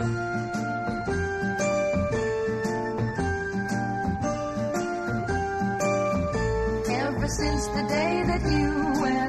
Ever since the day that you went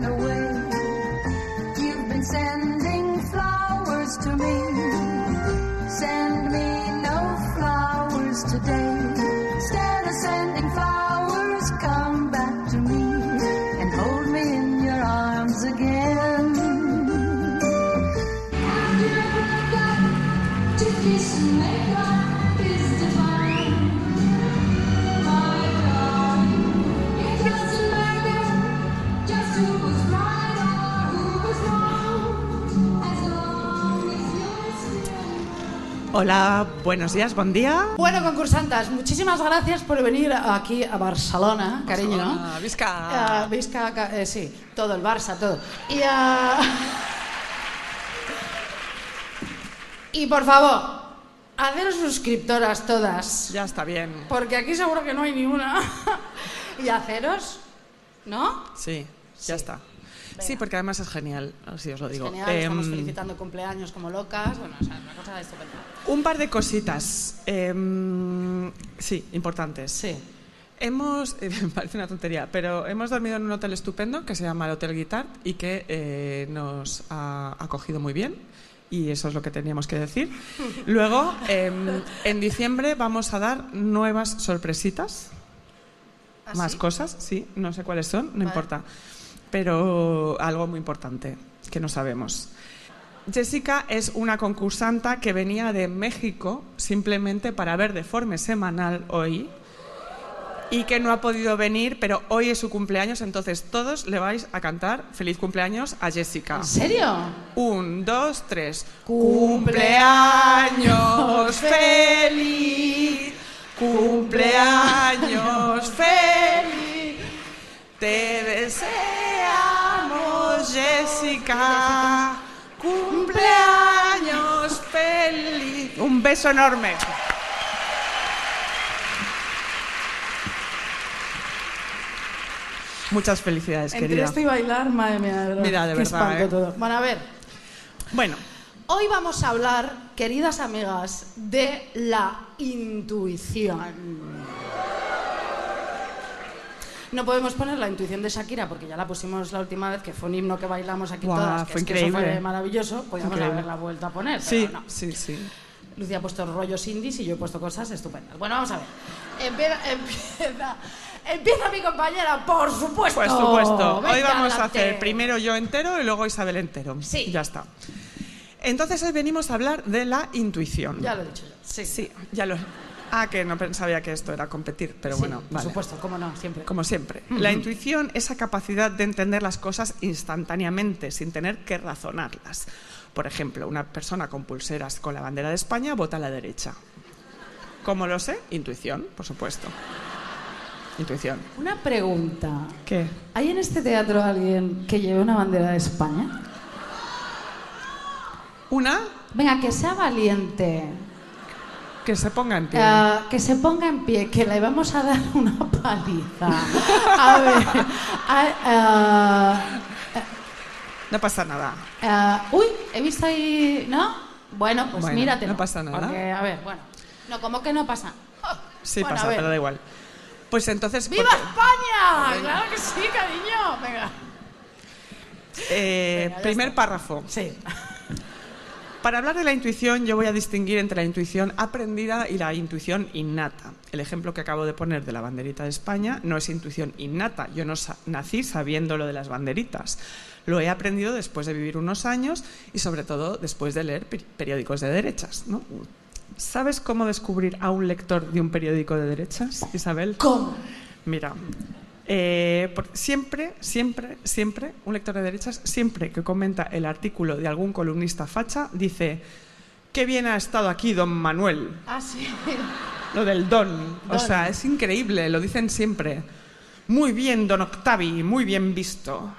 Hola, buenos días, buen día. Bueno, concursantes, muchísimas gracias por venir aquí a Barcelona, cariño. Barcelona, visca. Eh, visca, ca- eh, sí, todo, el Barça, todo. Y, ah, y por favor, haceros suscriptoras todas, Ya está bien. porque aquí seguro que no hay ni una. y haceros, ¿no? Sí, ya está. Sí, porque además es genial, así os lo digo. Genial, estamos Em, felicitando cumpleaños como locas. Bueno, o sea, una cosa estupenda. un par de cositas. em, sí, importantes. Sí. Hemos, me parece una tontería, pero hemos dormido en un hotel estupendo que se llama el Hotel Guitart y que eh, nos ha acogido muy bien. Y eso es lo que teníamos que decir. Luego, em, en diciembre vamos a dar nuevas sorpresitas. ¿Ah, Más sí? cosas, sí, no sé cuáles son, no Vale. importa. Pero algo muy importante que no sabemos. Jessica es una concursanta que venía de México simplemente para ver Deforme Semanal hoy y que no ha podido venir, pero hoy es su cumpleaños, entonces todos le vais a cantar feliz cumpleaños a Jessica. ¿En serio? Un, dos, tres. Cumpleaños feliz. Cumpleaños feliz. Te deseamos, Jessica. Cumpleaños feliz. Un beso enorme. Muchas felicidades, Entre querida. esto y bailar, madre mía. verdad, Mira, de qué verdad, espanto ¿eh? todo. Bueno, a ver. Bueno, Hoy vamos a hablar, queridas amigas, de la intuición. No podemos poner la intuición de Shakira porque ya la pusimos la última vez, que fue un himno que bailamos aquí todas, que fue es que eso increíble. fue maravilloso. Podríamos Increíble. haberla vuelto a poner, sí, pero no. sí, sí. Lucía ha puesto rollos indies y yo he puesto cosas estupendas. Bueno, vamos a ver. Empieza, empieza, empieza mi compañera, por supuesto. Por supuesto. Hoy vamos a hacer primero yo entero y luego Isabel entero. Sí. Ya está. Entonces hoy venimos a hablar de la intuición. Ya lo he dicho yo. Sí, Sí, ya lo. Ah, que no pensaba que esto era competir, pero Sí, bueno, por vale. supuesto, cómo no, siempre. Como siempre. La intuición, esa capacidad de entender las cosas instantáneamente, sin tener que razonarlas. Por ejemplo, una persona con pulseras con la bandera de España vota a la derecha. ¿Cómo lo sé? Intuición, por supuesto. Intuición. Una pregunta. ¿Qué? ¿Hay en este teatro alguien que lleve una bandera de España? Una Venga, que sea valiente. Que se ponga en pie. Eh, que se ponga en pie, que le vamos a dar una paliza. A ver. a- No pasa nada. uy, he visto ahí. ¿No? Bueno, pues Bueno, mírate. no pasa nada. Porque, a ver, bueno. No, como que no pasa. Sí Bueno, pasa, pero da igual. Pues entonces... ¡Viva porque- España! Claro que sí, cariño. Venga. Eh, Venga, primer está. párrafo. Sí. Para hablar de la intuición, yo voy a distinguir entre la intuición aprendida y la intuición innata. El ejemplo que acabo de poner de la banderita de España no es intuición innata. Yo no sa- nací sabiendo lo de las banderitas. Lo he aprendido después de vivir unos años y sobre todo después de leer peri- periódicos de derechas. ¿no? ¿Sabes cómo descubrir a un lector de un periódico de derechas, Isabel? ¿Cómo? Mira, eh, por- siempre, siempre, siempre, un lector de derechas, siempre que comenta el artículo de algún columnista facha, dice, qué bien ha estado aquí don Manuel. Ah, sí. Lo del don. O Don. sea, es increíble, lo dicen siempre. Muy bien, don Octavi, muy bien visto.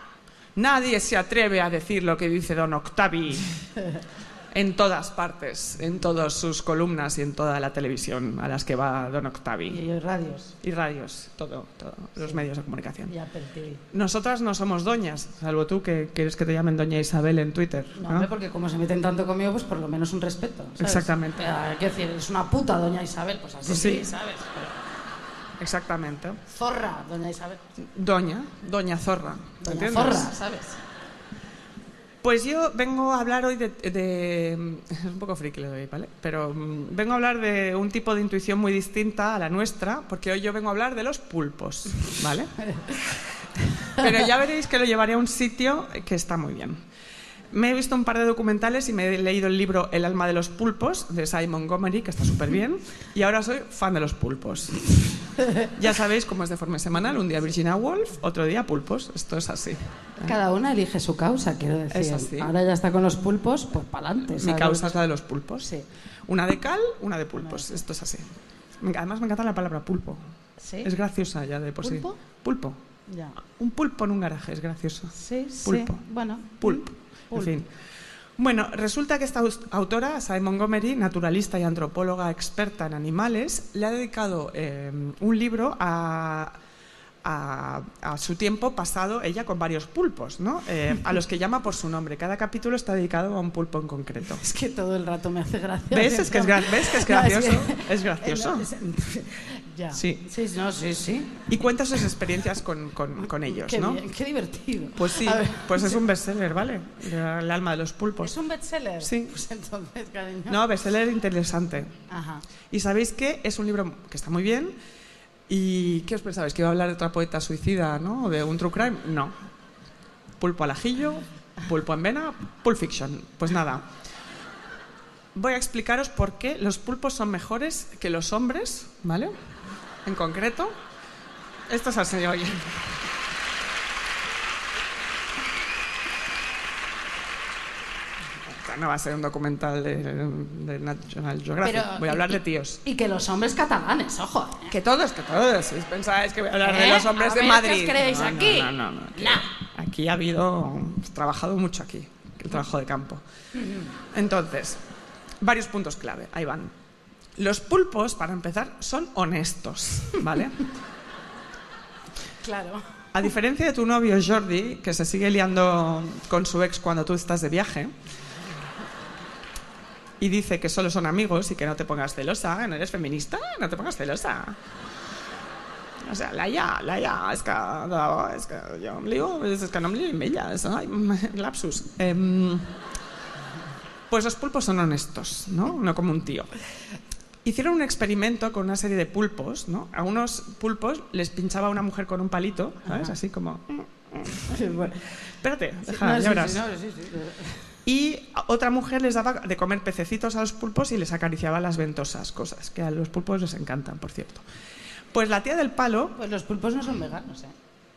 Nadie se atreve a decir lo que dice don Octavi. En todas partes, en todas sus columnas y en toda la televisión a las que va Don Octavi. y radios. Y radios, todo, todo, los medios de comunicación. Y Apple TV. Nosotras no somos doñas, salvo tú que quieres que te llamen Doña Isabel en Twitter. No, ¿no? hombre, porque como se meten tanto conmigo, pues por lo menos un respeto. ¿sabes? Exactamente. Eh, Quiero decir, es una puta doña Isabel, pues así sí, sí. ¿sabes? Pero Exactamente. zorra, doña Isabel. Doña, Doña Zorra. Doña ¿entiendes? zorra, ¿sabes? Pues yo vengo a hablar hoy de, de- Es un poco friki doy, ¿vale? Pero mm, vengo a hablar de un tipo de intuición muy distinta a la nuestra, porque hoy yo vengo a hablar de los pulpos, ¿vale? Pero ya veréis que lo llevaré a un sitio que está muy bien. Me he visto un par de documentales y me he leído el libro El alma de los pulpos de Simon Montgomery, que está súper bien, y ahora soy fan de los pulpos. Ya sabéis cómo es de forma semanal, un día Virginia Woolf, otro día pulpos, esto es así. Cada una elige su causa, quiero decir. Es así. Ahora ya está con los pulpos, pues para adelante. Mi causa es la de los pulpos. Sí. Una de cal, una de pulpos. Esto es así. Además me encanta la palabra pulpo. ¿Sí? Es graciosa ya de por sí. ¿Pulpo? Pulpo. Ya. Un pulpo en un garaje es gracioso. Sí, sí. Pulpo. Bueno. Pulp. En fin. Bueno, resulta que esta autora, Simon Montgomery, naturalista y antropóloga experta en animales, le ha dedicado eh, un libro a, a- a su tiempo pasado ella con varios pulpos, ¿no? Eh, a los que llama por su nombre. Cada capítulo está dedicado a un pulpo en concreto. Es que todo el rato me hace gracia. ¿Ves? Es que es gra- ¿ves que es No, gracioso? que- Es gracioso. Ya. Sí. Sí, no, sí, sí. Y cuenta sus experiencias con, con- con ellos, qué ¿no? bien, qué divertido. Pues sí, pues es un bestseller, ¿vale? El alma de los pulpos. ¿Es un bestseller? Sí. Pues entonces, cariño. No, bestseller interesante. Ajá. Y sabéis que es un libro que está muy bien. ¿Y qué os pensabais? ¿Que iba a hablar de otra poeta suicida, ¿no? ¿O ¿De un true crime? No. Pulpo al ajillo, pulpo en vena, pulp fiction. Pues nada. Voy a explicaros por qué los pulpos son mejores que los hombres, ¿vale? En concreto, esto es así, oye. No va a ser un documental de, de National Geographic. Pero- Voy a hablar y- de tíos. Y que los hombres catalanes, ojo. ¿eh? Que todos, que todos. Si pensáis que voy a hablar de ¿Eh? los hombres A de ver, Madrid. ¿qué os creéis No, no, aquí? No, no, no. Aquí, Nah. aquí ha habido. He trabajado mucho aquí, el trabajo de campo. Entonces, varios puntos clave. Ahí van. Los pulpos, para empezar, son honestos, ¿vale? Claro. A diferencia de tu novio Jordi, que se sigue liando con su ex cuando tú estás de viaje, y dice que solo son amigos y que no te pongas celosa, no eres feminista, no te pongas celosa. O sea, Laia, Laia, és que, no, és que jo em lio, és que no lio amb ella, és, ai, lapsus. Em, pues los pulpos son honestos, ¿no? No como un tío. Hicieron un experimento con una serie de pulpos, ¿no? A unos pulpos les pinchaba una mujer con un palito, ¿sabes? Así como... Bueno. Espérate, deja, No, ya sí, verás. sí, no, sí, sí. Y otra mujer les daba de comer pececitos a los pulpos y les acariciaba las ventosas, cosas que a los pulpos les encantan, por cierto. Pues la tía del palo, Pues los pulpos no son veganos, ¿eh?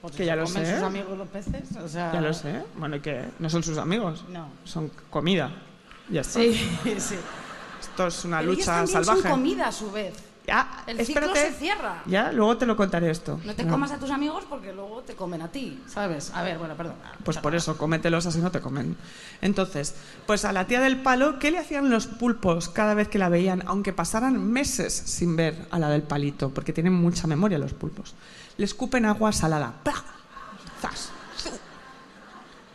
Porque Que ya lo comen sé. sus amigos los peces, o sea... ya lo sé, bueno, ¿y qué? ¿No son sus amigos? No. Son comida. Ya está. Sí, sí. Esto es una Pero ellos lucha también salvaje. son comida a su vez. Ya, El espérate. ciclo se cierra. Ya, luego te lo contaré esto. No te comas a tus amigos porque luego te comen a ti, ¿sabes? A ver, bueno, perdón. Pues por eso, cómetelos así no te comen. Entonces, pues a la tía del palo, ¿qué le hacían los pulpos cada vez que la veían, aunque pasaran meses sin ver a la del palito? Porque tienen mucha memoria los pulpos. Le escupen agua salada. ¡Pah! ¡Zas!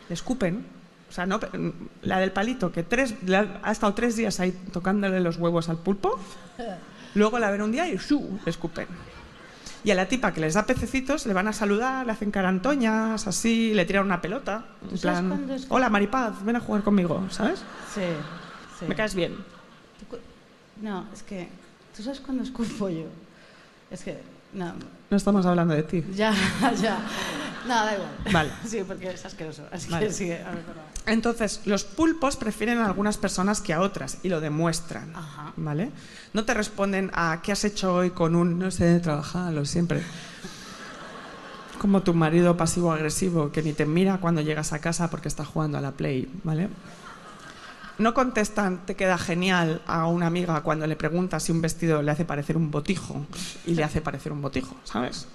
Le escupen. O sea, no, la del palito, que tres, ha estado tres días ahí tocándole los huevos al pulpo, luego la ven un día y ¡shu! le escupen. Y a la tipa que les da pececitos le van a saludar, le hacen carantoñas, así, le tiran una pelota. En plan, es hola Maripaz, ven a jugar conmigo, ¿sabes? Sí, sí. Me caes bien. No, es que... ¿Tú sabes cuándo escupo yo? Es que... No, No estamos hablando de ti. ya, ya. No, da igual. Vale. Sí, porque es asqueroso. Así Vale. que sigue. A ver. Entonces, los pulpos prefieren a algunas personas que a otras y lo demuestran. Ajá. ¿Vale? No te responden a ¿qué has hecho hoy con un no sé, lo siempre? Como tu marido pasivo-agresivo que ni te mira cuando llegas a casa porque está jugando a la Play, ¿vale? No contestan te queda genial a una amiga cuando le preguntas si un vestido le hace parecer un botijo y le hace parecer un botijo, ¿sabes?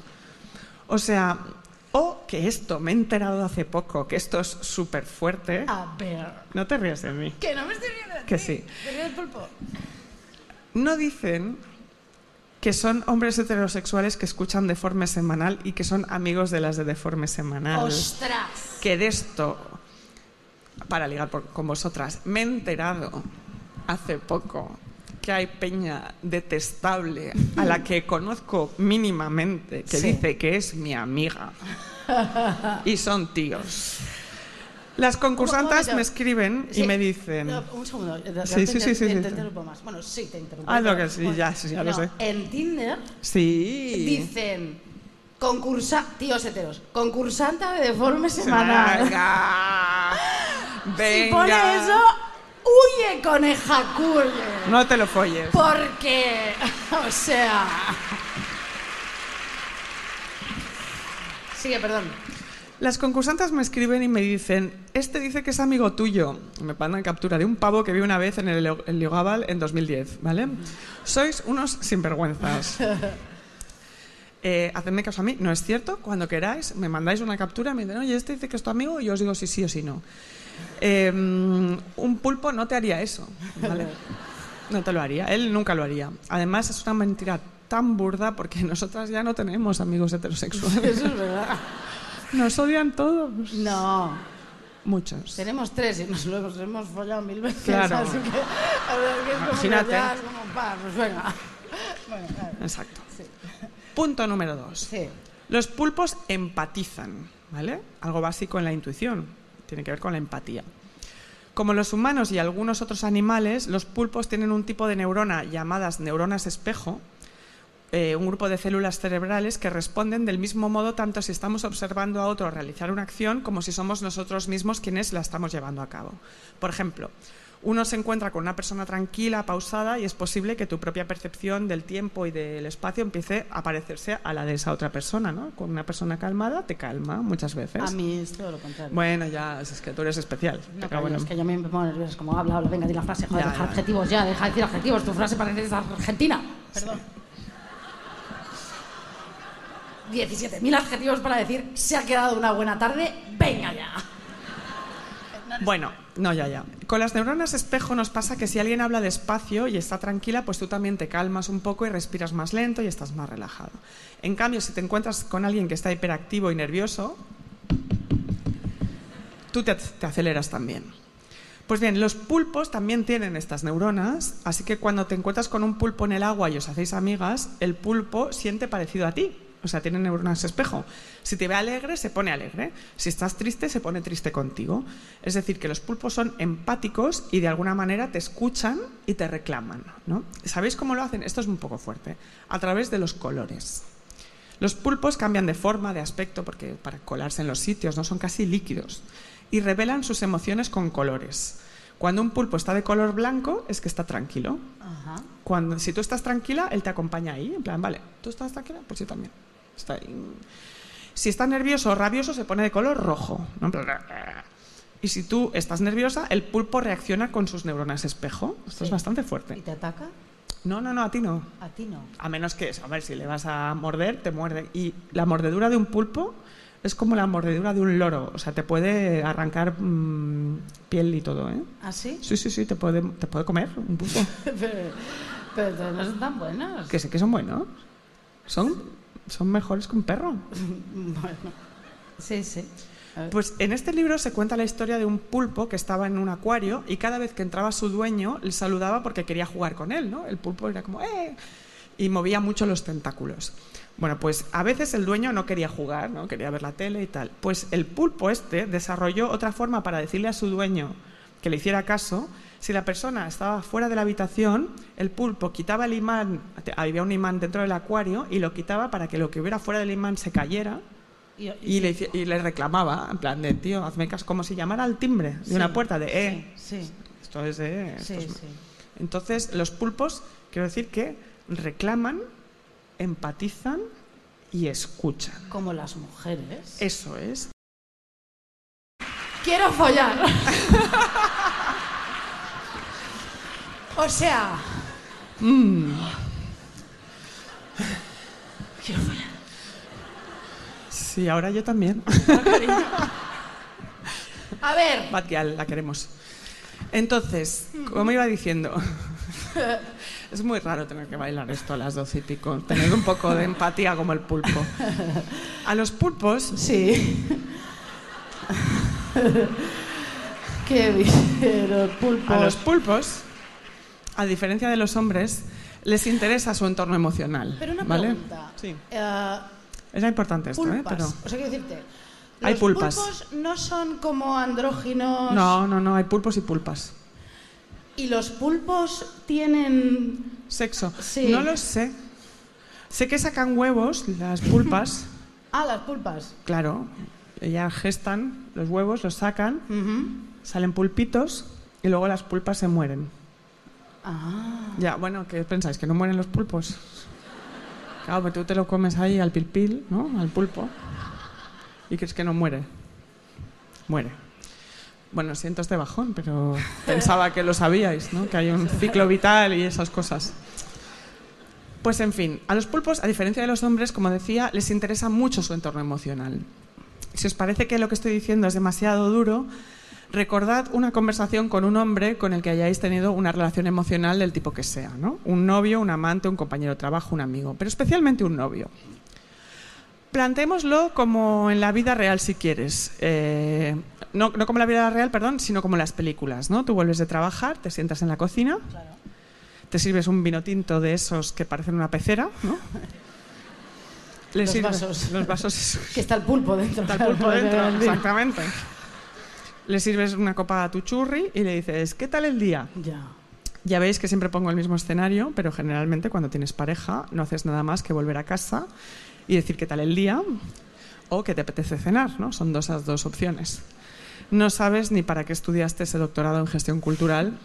O sea, o que esto, me he enterado hace poco, que esto es súper fuerte. A ver. No te rías de mí. Que no me estoy riendo de Que sí. ¿Te ríes, pulpo? No dicen que son hombres heterosexuales que escuchan Deforme Semanal y que son amigos de las de Deforme Semanal. ¡Ostras! que de esto, para ligar por- con vosotras, me he enterado hace poco que hay peña detestable a la que conozco mínimamente, que Sí. dice que es mi amiga. Y son tíos. Las concursantas momento. me escriben y me dicen... No, un segundo. Sí, sí, sí, sí, te- interrumpo más. Bueno, sí, te interrumpo. Ah, no, pero- que sí, ya, sí, ya lo no, sé. En Tinder Sí. dicen concursa tíos heteros, concursanta de deforme semanal. Venga. Si pone Venga. eso, huye coneja huye. No te lo folles. Porque, o sea. Sigue, perdón. Las concursantes me escriben y me dicen, este dice que es amigo tuyo. Me mandan captura de un pavo que vi una vez en el el Liogabal en 2010, ¿vale? Sois unos sinvergüenzas. Eh, hacedme caso a mí, no es cierto. Cuando queráis, me mandáis una captura, me dicen, oye, este dice que es tu amigo, y yo os digo si sí o si no. Eh, un pulpo no te haría eso, ¿vale? No te lo haría, él nunca lo haría. Además, es una mentira tan burda porque nosotras ya no tenemos amigos heterosexuales. Eso es verdad. Nos odian todos. No. Muchos. Tenemos tres y nos lo hemos, follado mil veces. Claro. Así que, a ver, que es como Imagínate. que es como, pa, pues venga. Bueno, claro. Exacto. Punto número dos. Sí. Los pulpos empatizan, ¿vale? Algo básico en la intuición. Tiene que ver con la empatía. Como los humanos y algunos otros animales, los pulpos tienen un tipo de neurona llamadas neuronas espejo, eh, un grupo de células cerebrales que responden del mismo modo tanto si estamos observando a otro realizar una acción como si somos nosotros mismos quienes la estamos llevando a cabo. Por ejemplo, uno se encuentra con una persona tranquila, pausada, y es posible que tu propia percepción del tiempo y del espacio empiece a parecerse a la de esa otra persona, ¿no? Con una persona calmada te calma muchas veces. A mí es todo lo contrario. Bueno, ya, es que tú eres especial. No, Pero coño, bueno. es que yo me pongo nerviosa, es como habla, habla, venga, di la frase, joder, Ya, deja ya. adjetivos ya, deja de decir adjetivos, tu frase parece de Argentina. Perdón. 17.000 adjetivos para decir, se ha quedado una buena tarde, venga ya. Bueno, no, ya, ya. Con las neuronas espejo nos pasa que si alguien habla despacio y está tranquila, pues tú también te calmas un poco y respiras más lento y estás más relajado. En cambio, si te encuentras con alguien que está hiperactivo y nervioso, tú te, te aceleras también. Pues bien, los pulpos también tienen estas neuronas, así que cuando te encuentras con un pulpo en el agua y os hacéis amigas, el pulpo siente parecido a ti. O sea, tiene neuronas espejo. Si te ve alegre, se pone alegre. Si estás triste, se pone triste contigo. Es decir, que los pulpos son empáticos y de alguna manera te escuchan y te reclaman. ¿no? ¿Sabéis cómo lo hacen? Esto es un poco fuerte. A través de los colores. Los pulpos cambian de forma, de aspecto, porque para colarse en los sitios no son casi líquidos, y revelan sus emociones con colores. Cuando un pulpo está de color blanco es que está tranquilo. Ajá. Cuando, si tú estás tranquila, él te acompaña ahí, en plan, vale, ¿tú estás tranquila? Pues yo también. Está. Si está nervioso o rabioso, se pone de color rojo. ¿no? Y si tú estás nerviosa, el pulpo reacciona con sus neuronas espejo. Esto es bastante ¿Y fuerte. te ataca? No, no, no, a ti no. A ti no. A menos que, a ver, si le vas a morder, te muerde. Y la mordedura de un pulpo es como la mordedura de un loro. O sea, te puede arrancar mm, piel y todo, ¿eh? ¿Ah, sí? Sí, sí, sí, te puede, te puede comer un pulpo. pero, pero no son tan buenos. que sí que son buenos. Son, son mejores que un perro. Bueno. Sí, sí. Pues en este libro se cuenta la historia de un pulpo que estaba en un acuario y cada vez que entraba su dueño le saludaba porque quería jugar con él, ¿no? El pulpo era como ¡eh! y movía mucho los tentáculos. Bueno, pues a veces el dueño no quería jugar, ¿no? Quería ver la tele y tal. Pues el pulpo este desarrolló otra forma para decirle a su dueño que le hiciera caso. Si la persona estaba fuera de la habitación, el pulpo quitaba el imán, había un imán dentro del acuario y lo quitaba para que lo que hubiera fuera del imán se cayera Y, y le, y le reclamaba, en plan de, tío, hazme caso, como si llamara al timbre de una puerta, de, eh, Sí, esto es de... esto sí, es- sí. Entonces, los pulpos, quiero decir que reclaman, empatizan y escuchan. Como las mujeres. Eso es. Quiero follar. o sea. Quiero follar. Sí, ahora yo también. A ver, Bad Gyal, la queremos. Entonces, como iba diciendo, es muy raro tener que bailar esto a las doce y pico, tener un poco de empatía como el pulpo. A los pulpos, sí. Qué bien, los pulpos. a los pulpos, a diferencia de los hombres, les interesa su entorno emocional. Pero una ¿vale? pregunta. Sí, Eh, es importante esto, ¿eh? Pero... O sea, quiero decirte, Hay los pulpas. pulpos no son como andróginos. No, no, no, hay pulpos y pulpas. Y los pulpos tienen. Sexo. Sí. No lo sé. Sé que sacan huevos, las pulpas, Ah, las pulpas. claro. Ellas gestan los huevos, los sacan, Ujú. salen pulpitos y luego las pulpas se mueren. Ah. Ya, bueno, ¿qué pensáis? ¿Que no mueren los pulpos? Claro, pero tú te lo comes ahí al pilpil, ¿no? Al pulpo. ¿Y crees que no muere? Muere. Bueno, siento este bajón, pero pensaba que lo sabíais, ¿no? Que hay un ciclo vital y esas cosas. Pues en fin, a los pulpos, a diferencia de los hombres, como decía, les interesa mucho su entorno emocional. Si os parece que lo que estoy diciendo es demasiado duro, recordad una conversación con un hombre con el que hayáis tenido una relación emocional del tipo que sea, ¿no? Un novio, un amante, un compañero de trabajo, un amigo, pero especialmente un novio. Plantémoslo como en la vida real, si quieres. Eh, no, no como la vida real, perdón, sino como las películas, ¿no? Tú vuelves de trabajar, te sientas en la cocina, te sirves un vino tinto de esos que parecen una pecera, ¿no? Los sirves- vasos. Los vasos. Que está el pulpo dentro. Está el pulpo dentro, exactamente. Le sirves una copa a tu churri y le dices, ¿qué tal el día? Ya. Ya veis que siempre pongo el mismo escenario, pero generalmente cuando tienes pareja no haces nada más que volver a casa y decir qué tal el día o que te apetece cenar, ¿no? Son dos, esas dos opciones. No sabes ni para qué estudiaste ese doctorado en gestión cultural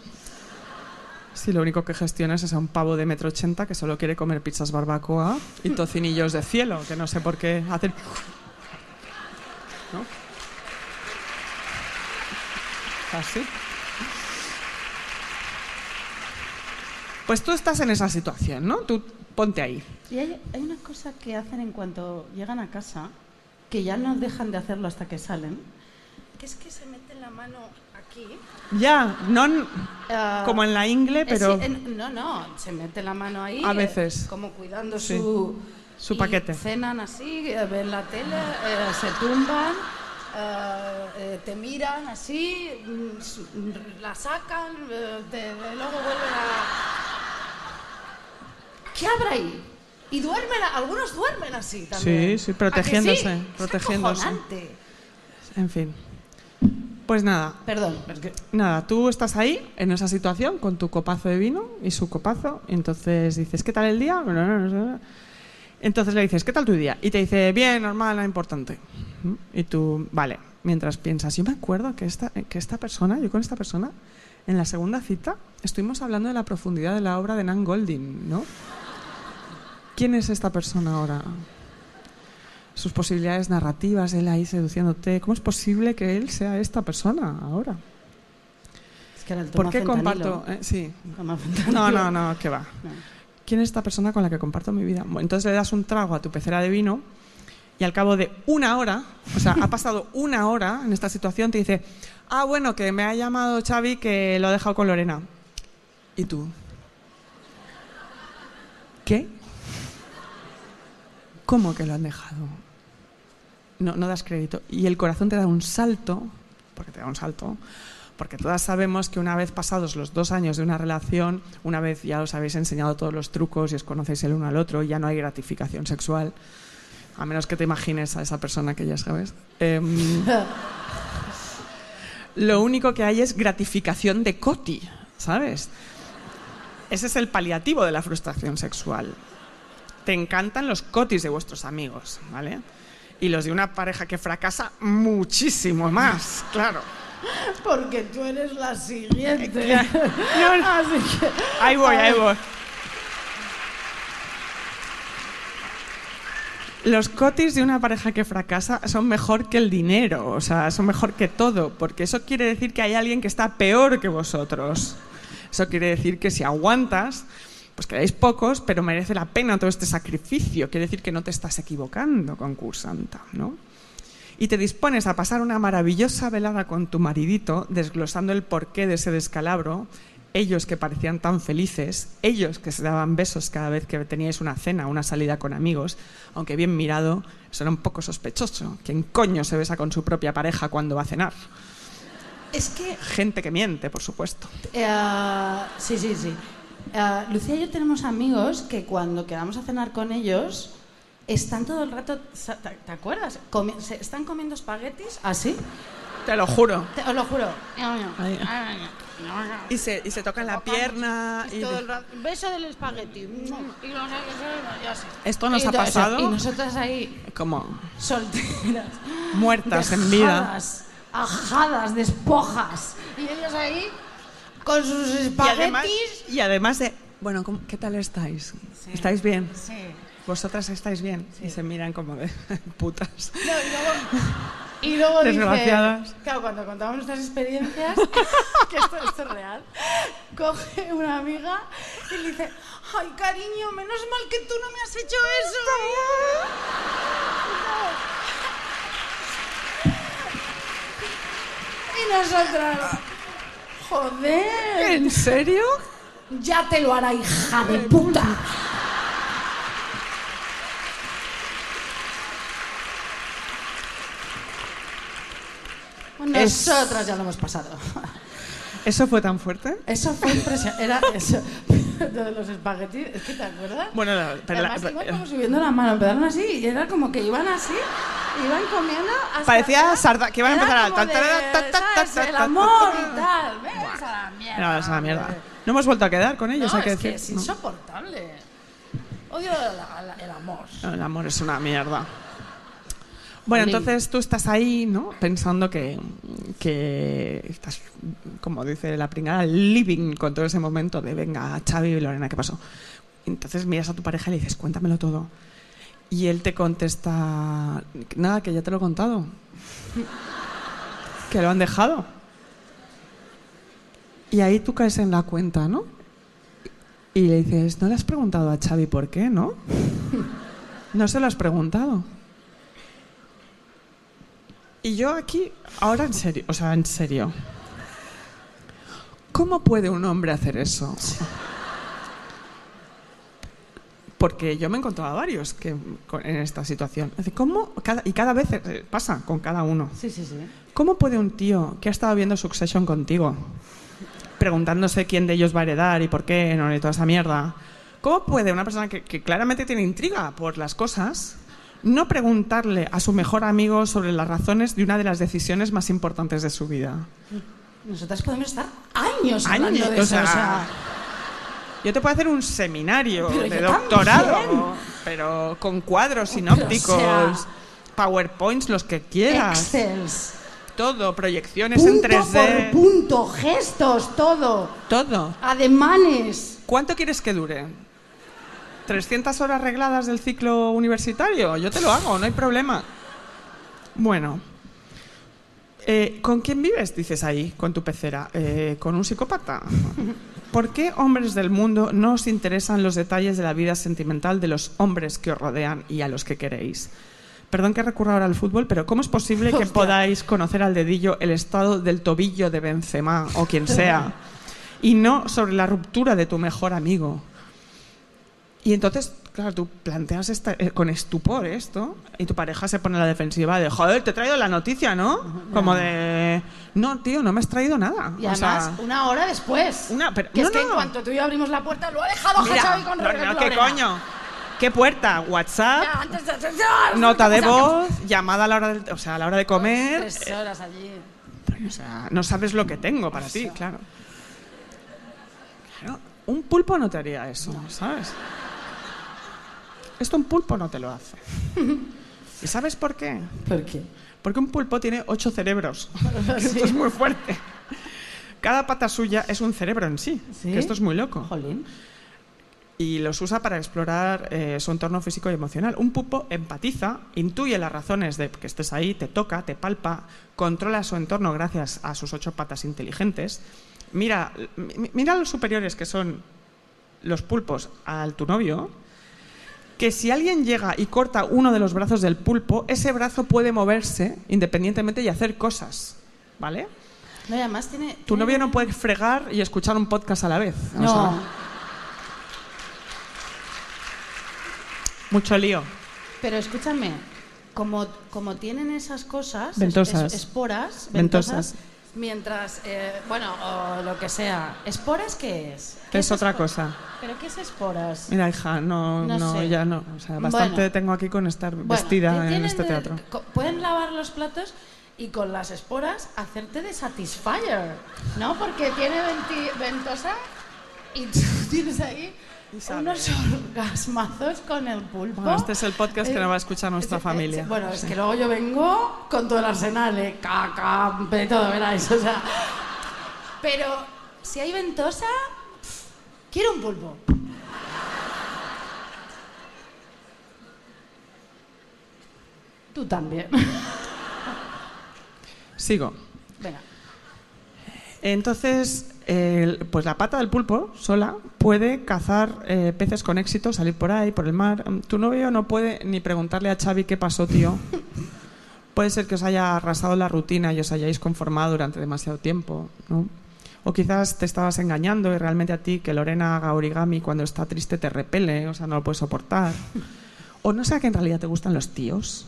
si lo único que gestionas es a un pavo de metro ochenta que solo quiere comer pizzas barbacoa y tocinillos de cielo, que no sé por qué hacer... ¿No? Así. Pues tú estás en esa situación, ¿no? Tú ponte ahí. Y hay, hay una cosa que hacen en cuanto llegan a casa, que ya no dejan de hacerlo hasta que salen, que es que se meten la mano aquí. Ya, no ah, como en la ingle, eh, pero sí, en- no, no, se mete la mano ahí. A eh, veces. como cuidando Sí. su... Su y paquete. Cenan así, eh, ven la tele, eh, se tumban, eh, te miran así, la sacan, eh, te- luego vuelven a... ¿Qué habrá ahí? Y duermen, algunos duermen así también. Sí, sí, ¿A que protegiéndose, sí? Es protegiéndose. acojonante. en fin. Pues nada, Perdón, es nada, tú estás ahí en esa situación con tu copazo de vino y su copazo, y entonces dices, ¿qué tal el día? Entonces le dices, ¿qué tal tu día? Y te dice, bien, normal, nada importante. Y tú, vale, mientras piensas, yo me acuerdo que esta, que esta persona, yo con esta persona, en la segunda cita, estuvimos hablando de la profundidad de la obra de Nan Golding, ¿no? ¿Quién es esta persona ahora? Sus posibilidades narrativas, él ahí seduciéndote. ¿Cómo es posible que él sea esta persona ahora? Es que era el ¿Por qué fentanilo. comparto? eh, sí. No, no, no, que va. No. ¿Quién es esta persona con la que comparto mi vida? Entonces le das un trago a tu pecera de vino y al cabo de una hora, o sea, ha pasado una hora en esta situación, te dice, ah, bueno, que me ha llamado Xavi que lo ha dejado con Lorena. ¿Y tú? ¿Qué? ¿Cómo que lo han dejado? No, no das crédito. Y el corazón te da un salto, porque te da un salto, porque todas sabemos que una vez pasados los dos años de una relación, una vez ya os habéis enseñado todos los trucos y os conocéis el uno al otro, ya no hay gratificación sexual, a menos que te imagines a esa persona que ya sabes. Em, lo único que hay es gratificación de coti, ¿sabes? Ese es el paliativo de la frustración sexual. Te encantan los cotis de vuestros amigos, ¿vale? Y los de una pareja que fracasa muchísimo más, claro. Porque tú eres la siguiente. No, no. Así que... Ahí voy, ahí voy. Los cotis de una pareja que fracasa son mejor que el dinero, o sea, son mejor que todo, porque eso quiere decir que hay alguien que está peor que vosotros. Eso quiere decir que si aguantas, pues quedáis pocos, pero merece la pena todo este sacrificio. Quiere decir que no te estás equivocando, concursanta, ¿no? Y te dispones a pasar una maravillosa velada con tu maridito, desglosando el porqué de ese descalabro, ellos que parecían tan felices, ellos que se daban besos cada vez que teníais una cena, una salida con amigos, aunque bien mirado, eso era un poco sospechoso. ¿Quién coño se besa con su propia pareja cuando va a cenar? Es que Gente que miente, por supuesto. Eh, sí, sí, sí. Eh, Lucía y yo tenemos amigos que cuando quedamos a cenar con ellos están todo el rato, ¿te, te acuerdas? Comi- se- están comiendo espaguetis así, Te lo juro. Te- os lo juro. Y se, y se tocan la pierna. Y y todo el rato, beso del espagueti. Y no sé. Esto nos Y ha eso, pasado Y nosotras ahí, como solteras. muertas en vida. dejadas, ajadas, despojas. Y ellos ahí con sus Y además, espaguetis. y además de, bueno, ¿cómo- ¿qué tal estáis? Sí. ¿Estáis bien? Sí. ¿Vosotras estáis bien? Y se miran como de putas. No, y luego, y luego dice- Desgraciadas. claro, cuando contamos nuestras experiencias, que esto, esto es real, coge una amiga y le dice, ay cariño, menos mal que tú no me has hecho eso. Y nosotras, joder, ¿En serio? ya te lo hará hija de puta. Es- Nosotras ya lo hemos pasado. ¿Eso fue tan fuerte? Eso fue impresionante. Era eso. Lo de los espaguetis, es que te acuerdas. Bueno, la- pero la- Además, iban como subiendo la mano, empezaron así y era como que iban así, iban comiendo hasta... Parecía sarda- que iban a empezar a El amor y tal. Ves a la mierda. Era esa mierda. hombre. No hemos vuelto a quedar con ellos, No, hay que es que decir. es insoportable. Odio la- la- el amor. No, el amor es una mierda. Bueno, entonces tú estás ahí, ¿no? Pensando que, que estás, como dice la pringada, living con todo ese momento de venga, Xavi y Lorena, ¿qué pasó? Entonces miras a tu pareja y le dices, cuéntamelo todo. Y él te contesta, nada, que ya te lo he contado. que lo han dejado. Y ahí tú caes en la cuenta, ¿no? Y le dices, ¿no le has preguntado a Xavi por qué, no? No se lo has preguntado. Y yo aquí, ahora en serio, o sea, en serio. ¿Cómo puede un hombre hacer eso? Porque yo me he encontrado a varios que, en esta situación. ¿cómo? Cada- y cada vez eh, pasa con cada uno. Sí, sí, sí. ¿Cómo puede un tío que ha estado viendo Succession contigo, preguntándose quién de ellos va a heredar y por qué, no, y toda esa mierda, cómo puede una persona que, que claramente tiene intriga por las cosas no preguntarle a su mejor amigo sobre las razones de una de las decisiones más importantes de su vida? Nosotras podemos estar años, Años, hablando de o eso. sea, o sea, Yo te puedo hacer un seminario Pero de doctorado, también. pero con cuadros Pero, o sinópticos, sea, PowerPoints, los que quieras, Excels. todo, proyecciones en Punto 3D, por punto, gestos, todo. todo. Ademanes. ¿Cuánto quieres que dure? ¿300 horas regladas del ciclo universitario? Yo te lo hago, no hay problema. Bueno. Eh, ¿Con quién vives? Dices ahí, con tu pecera. Eh, ¿Con un psicópata? ¿Por qué hombres del mundo no os interesan los detalles de la vida sentimental de los hombres que os rodean y a los que queréis? Perdón que recurra ahora al fútbol, pero ¿cómo es posible que Hostia. podáis conocer al dedillo el estado del tobillo de Benzema o quien sea y no sobre la ruptura de tu mejor amigo? Y entonces, claro, tú planteas esta- eh, con estupor esto y tu pareja se pone a la defensiva de, joder, te he traído la noticia, ¿no? Como de, no, tío, no me has traído nada. Y O además, una hora después. Una- pero- que no, es que en no. cuanto tú y yo abrimos la puerta, lo ha dejado mira, Xavi con no, Lorena. no, ¿qué coño? ¿Qué puerta? ¿WhatsApp? Ya, antes de- Nota de voz, llamada a la hora, del- o sea, a la hora de comer. Tres horas allí. O sea, no sabes lo que tengo para ti, claro. Claro, un pulpo no te haría eso, ¿sabes? Esto un pulpo no te lo hace. ¿Y sabes por qué? ¿Por qué? Porque un pulpo tiene ocho cerebros. Esto es muy fuerte. Cada pata suya es un cerebro en sí. ¿Sí? Que esto es muy loco. Jolín. Y los usa para explorar eh, su entorno físico y emocional. Un pulpo empatiza, intuye las razones de que estés ahí, te toca, te palpa, controla su entorno gracias a sus ocho patas inteligentes. Mira, mi- mira los superiores que son los pulpos al tu novio, que si alguien llega y corta uno de los brazos del pulpo, ese brazo puede moverse independientemente y hacer cosas, ¿vale? No, y además tiene... Tu novio no puede fregar y escuchar un podcast a la vez. No. mucho lío. Pero escúchame, como, como tienen esas cosas, Ventosas. es- esporas, Ventosas. ventosas, mientras, eh, bueno, o lo que sea, ¿esporas qué es? ¿Qué Es otra cosa. ¿Pero qué es esporas? Mira, hija, no, No no, sé. ya no. O sea, bastante Bueno. tengo aquí con estar Bueno, vestida en este teatro. pueden lavar los platos y con las esporas hacerte de satisfier, ¿no? Porque tiene venti- ventosa y tú tienes ahí unos orgasmazos con el pulpo. Bueno, este es el podcast que no va a escuchar nuestra Eh, eh, familia. Bueno, es que luego yo vengo con todo el arsenal, ¿eh? caca, de todo, o sea... Pero si hay ventosa, quiero un pulpo. Tú también. Sigo. Venga. Entonces, pues la pata del pulpo sola puede cazar eh, peces con éxito, salir por ahí, por el mar. Mm, Tu novio no puede ni preguntarle a Xavi qué pasó, tío. Puede ser que os haya arrasado la rutina y os hayáis conformado durante demasiado tiempo, ¿no? O quizás te estabas engañando y realmente a ti que Lorena haga origami cuando está triste te repele, o sea, no lo puedes soportar. O no sea que en realidad te gustan los tíos.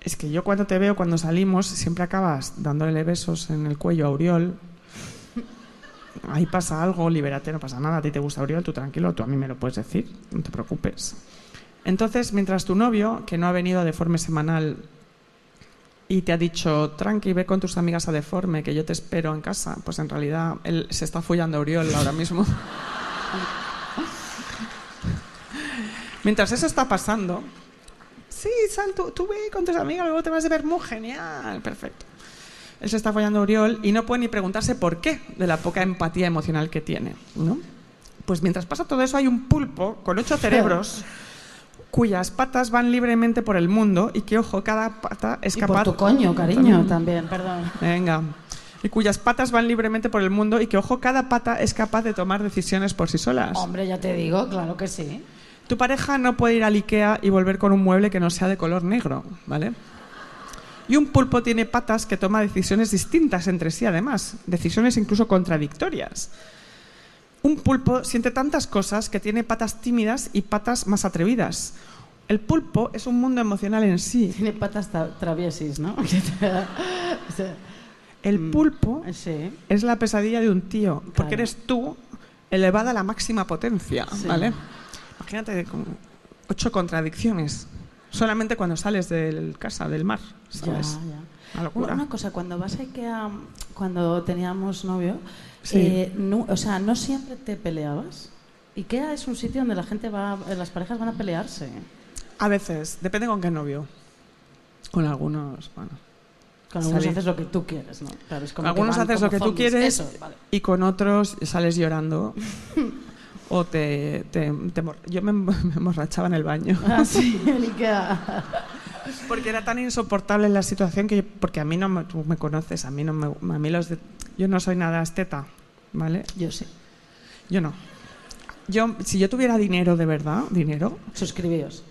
Es que yo cuando te veo, cuando salimos, siempre acabas dándole besos en el cuello a Uriol. Ahí pasa algo, libérate, no pasa nada. A ti te gusta Uriol, tú tranquilo, tú a mí me lo puedes decir, no te preocupes. Entonces, mientras tu novio, que no ha venido a Deforme semanal y te ha dicho, tranqui, ve con tus amigas a Deforme, que yo te espero en casa, pues en realidad él se está follando a Uriol ahora mismo. mientras eso está pasando, sí, sal, tú, tú ve con tus amigas, luego te vas de ver muy genial, perfecto. Él se está follando a Uriol y no puede ni preguntarse por qué de la poca empatía emocional que tiene, ¿no? Pues mientras pasa todo eso hay un pulpo con ocho cerebros cuyas patas van libremente por el mundo y que, ojo, cada pata es Y capaz... por tu coño, cariño, también, perdón. Venga. Y cuyas patas van libremente por el mundo y que, ojo, cada pata es capaz de tomar decisiones por sí solas. Hombre, ya te digo, claro que sí. Tu pareja no puede ir al IKEA y volver con un mueble que no sea de color negro, ¿vale? Y un pulpo tiene patas que toma decisiones distintas entre sí, además, decisiones incluso contradictorias. Un pulpo siente tantas cosas que tiene patas tímidas y patas más atrevidas. El pulpo es un mundo emocional en sí. Tiene patas tra- traviesis, ¿no? El pulpo sí. es la pesadilla de un tío, porque eres tú elevada a la máxima potencia, Sí. ¿vale? Imagínate ocho contradicciones solamente cuando sales de casa, del mar, Ya, ¿sabes? ya. Una locura. Una cosa, cuando vas a Ikea, cuando teníamos novio, Sí. eh, no, o sea, no siempre te peleabas. Ikea es un sitio donde la gente va, eh, las parejas van a pelearse. A veces, depende con qué novio. Con algunos, bueno. Con algunos Salir. haces lo que tú quieres, ¿no? Claro, es Con como que algunos haces lo que tú zombies. quieres Eso, vale. y con otros sales llorando. o te, te- Yo me, me emborrachaba en el baño. Ah, sí. Porque era tan insoportable la situación que yo- porque a mí no me, tú me conoces, a mí no me, a mí los de- yo no soy nada esteta, ¿vale? Yo sí. Yo no. Yo si yo tuviera dinero de verdad, dinero, Suscribíos.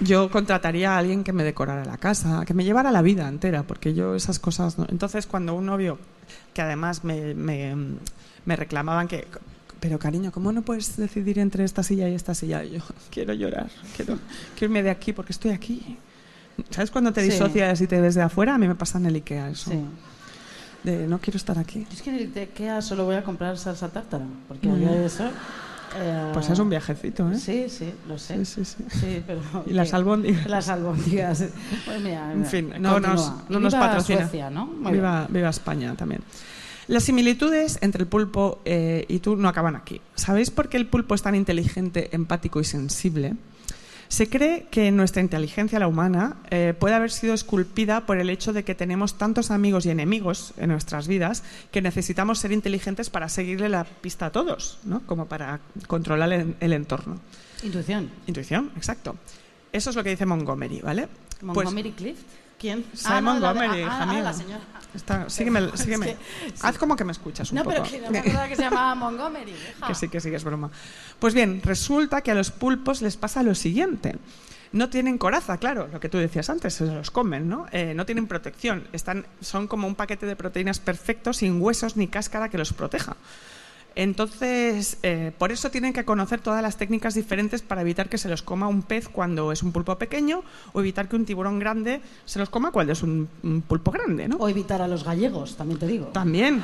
Yo contrataría a alguien que me decorara la casa, que me llevara la vida entera, porque yo esas cosas no. Entonces cuando un novio que además me, me, me reclamaban que pero cariño, ¿cómo no puedes decidir entre esta silla y esta silla? Y yo quiero llorar, quiero, quiero irme de aquí porque estoy aquí. ¿Sabes cuando te Sí. disocias y te ves de afuera? A mí me pasa en el Ikea eso. Sí. De no quiero estar aquí. Yo es que en el Ikea solo voy a comprar salsa tártara, porque Muy había eso. Eh, Pues es un viajecito, ¿eh? Sí, sí, lo sé. Sí, sí, sí. Sí, pero... Y las albóndigas. Las albóndigas. Pues mira, En fin, no nos, no nos viva patrocina. Suecia, ¿no? Muy viva, viva España también. Las similitudes entre el pulpo eh, y tú no acaban aquí. ¿Sabéis por qué el pulpo es tan inteligente, empático y sensible? Se cree que nuestra inteligencia, la humana, eh, puede haber sido esculpida por el hecho de que tenemos tantos amigos y enemigos en nuestras vidas que necesitamos ser inteligentes para seguirle la pista a todos, ¿no? como para controlar el- el entorno. Intuición. Intuición, exacto. Eso es lo que dice Montgomery, ¿vale? Pues- Montgomery Clift. ¿Quién? Simon no, de- Montgomery, ah, hija ah, mía. la señora. Está- sígueme, Es sígueme. Haz como que me escuchas un No, poco. pero que no me acordaba que se llamaba Montgomery. hija. Que sí, que sí, que es broma. Pues bien, resulta que a los pulpos les pasa lo siguiente. No tienen coraza, claro, lo que tú decías antes, se los comen, ¿no? Eh, no tienen protección, están, son como un paquete de proteínas perfecto, sin huesos ni cáscara que los proteja. Entonces, eh, por eso tienen que conocer todas las técnicas diferentes para evitar que se los coma un pez cuando es un pulpo pequeño o evitar que un tiburón grande se los coma cuando es un, un pulpo grande, ¿no? O evitar a los gallegos, también te digo. También,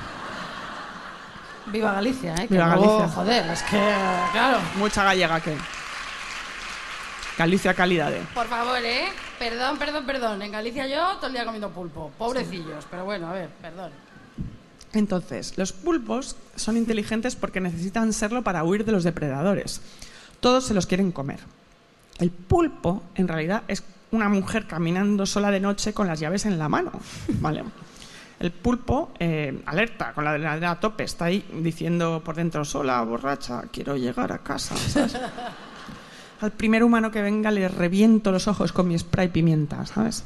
Viva Galicia, ¿eh? Que Viva luego, Galicia. Joder, es que, claro. mucha gallega que. Galicia calidad. ¿eh? Por favor, ¿eh? Perdón, perdón, perdón. En Galicia yo todo el día comiendo pulpo. Pobrecillos, pero bueno, a ver, perdón. Entonces, los pulpos son inteligentes porque necesitan serlo para huir de los depredadores. Todos se los quieren comer. El pulpo, en realidad, es una mujer caminando sola de noche con las llaves en la mano. ¿Vale? El pulpo, eh, alerta, con la adrenalina a tope, está ahí diciendo por dentro, sola, borracha, quiero llegar a casa. Al primer humano que venga le reviento los ojos con mi spray pimienta, ¿sabes?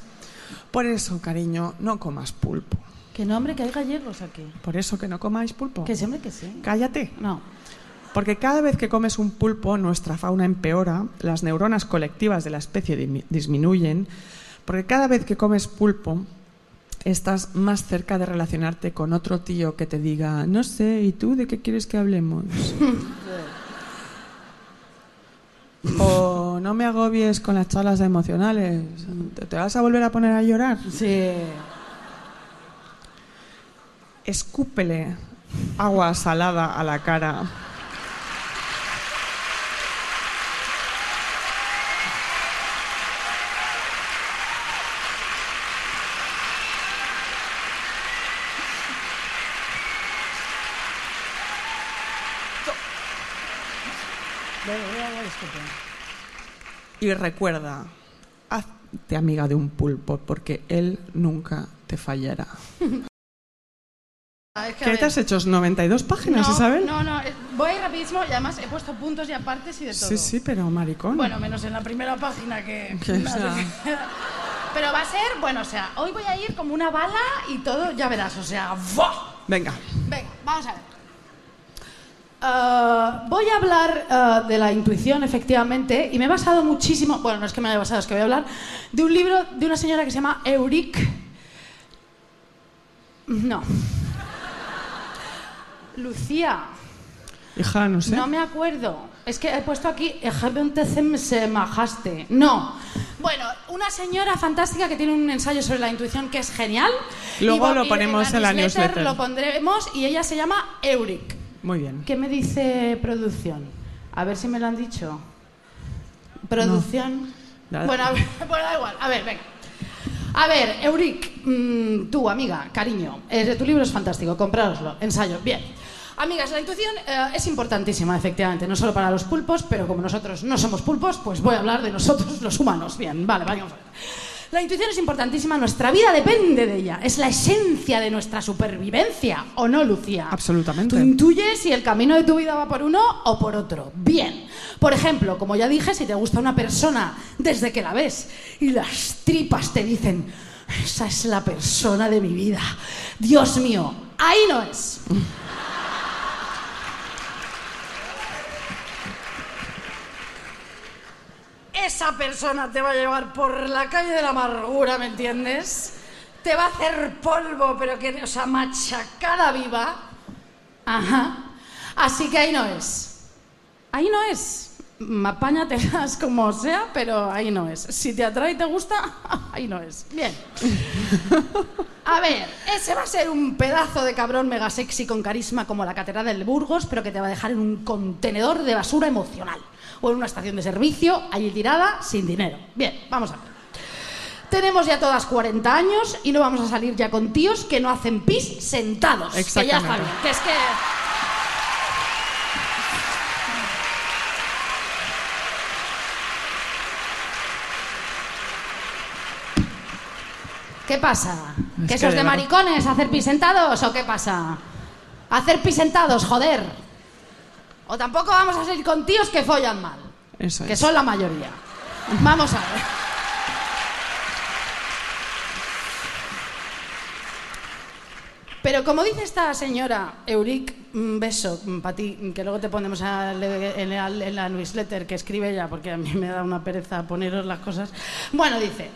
Por eso, cariño, no comas pulpo. Que no, hombre, que hay gallegos aquí. Por eso que no comáis pulpo. Que siempre que sí. Cállate. No. Porque cada vez que comes un pulpo, nuestra fauna empeora, las neuronas colectivas de la especie disminuyen, porque cada vez que comes pulpo, estás más cerca de relacionarte con otro tío que te diga, no sé, ¿y tú de qué quieres que hablemos? o no me agobies con las charlas emocionales, ¿te te vas a volver a poner a llorar? Sí. Escúpele agua salada a la cara. Y recuerda, hazte amiga de un pulpo porque él nunca te fallará. Es que, ¿Qué te has hecho? ¿92 páginas, no, Isabel? No, no, eh, voy rapidísimo y además he puesto puntos y apartes y de todo. Sí, sí, pero maricón. Bueno, menos en la primera página que... Pero va a ser, bueno, o sea, hoy voy a ir como una bala y todo, ya verás, o sea, ¡buah! Venga, Venga, vamos a ver. Ah, voy a hablar ah, de la intuición, efectivamente, y me he basado muchísimo, bueno, no es que me haya basado, es que voy a hablar de un libro de una señora que se llama Euric. No. Lucía, hija, no sé. no me acuerdo. Es que he puesto aquí se majaste. No. Bueno, una señora fantástica que tiene un ensayo sobre la intuición que es genial. Luego lo ponemos en la newsletter. Lo pondremos y ella se llama Euric. Muy bien. ¿Qué me dice producción? A ver si me lo han dicho. Producción. Bueno, a ver, bueno, da igual. A ver, venga. A ver, Euric, mm, tú, amiga, cariño, eh, tu libro es fantástico, comprároslo, ensayo. Bien. Amigas, la intuición eh, es importantísima, efectivamente, no solo para los pulpos, pero como nosotros no somos pulpos, pues voy a hablar de nosotros los humanos. Bien, vale, vamos a ver. La intuición es importantísima, nuestra vida depende de ella, es la esencia de nuestra supervivencia, ¿o no, Lucía? Absolutamente. Tú intuyes si el camino de tu vida va por uno o por otro. Bien. Por ejemplo, como ya dije, si te gusta una persona desde que la ves y las tripas te dicen, esa es la persona de mi vida. Dios mío, ahí no es. Esa persona te va a llevar por la calle de la amargura, ¿me entiendes? Te va a hacer polvo, pero que, o sea, machacada viva. Ajá. Así que ahí no es. Ahí no es. Apáñatelas como sea, pero ahí no es. Si te atrae y te gusta, ahí no es. Bien. A ver, ese va a ser un pedazo de cabrón mega sexy con carisma como la Catedral del Burgos, pero que te va a dejar en un contenedor de basura emocional. O en una estación de servicio, allí tirada, sin dinero. Bien, vamos a ver. Tenemos ya todas 40 años y no vamos a salir ya con tíos que no hacen pis sentados. Que ya está bien. Que es que. ¿Qué pasa? Es ¿Que de maricones hacer pisentados o qué pasa? Hacer pisentados, joder. O tampoco vamos a salir con tíos que follan mal. Que son la mayoría. Vamos a ver. Pero como dice esta señora, Euric, un beso para ti, que luego te ponemos en la newsletter que escribe ella, porque a mí me da una pereza poneros las cosas. Bueno, dice,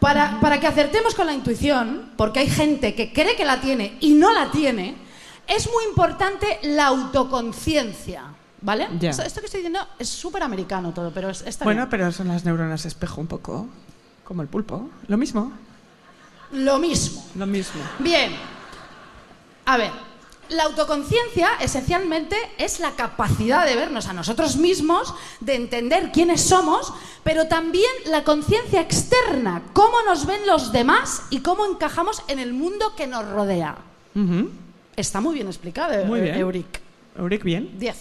para, para que acertemos con la intuición, porque hay gente que cree que la tiene y no la tiene, es muy importante la autoconciencia. ¿Vale? Ya. Esto, esto que estoy diciendo es súper americano todo, pero es, está Bueno, bien. pero son las neuronas espejo un poco, como el pulpo. Lo mismo, Lo mismo. lo mismo. Bien. A ver, la autoconciencia esencialmente es la capacidad de vernos a nosotros mismos, de entender quiénes somos, pero también la conciencia externa, cómo nos ven los demás y cómo encajamos en el mundo que nos rodea. Está muy bien explicado, Muy eh, bien. Euric. Euric, bien. 10.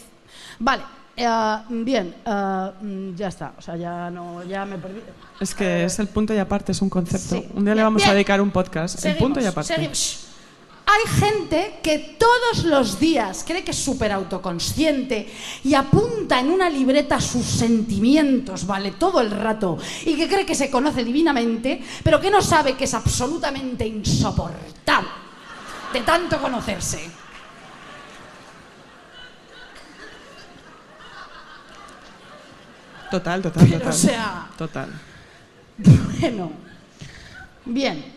Vale. eh, bien, eh, ya está. O sea, ya no, ya me perdí. Es que es el punto y aparte, es un concepto. Sí. Un día le Bien, vamos a dedicar un podcast. el punto y aparte. seguimos. Hay gente que todos los días cree que es súper autoconsciente y apunta en una libreta sus sentimientos, ¿vale? Todo el rato. Y que cree que se conoce divinamente, pero que no sabe que es absolutamente insoportable de tanto conocerse. Total, total, Pero, total. o sea- Total. Bueno, bien.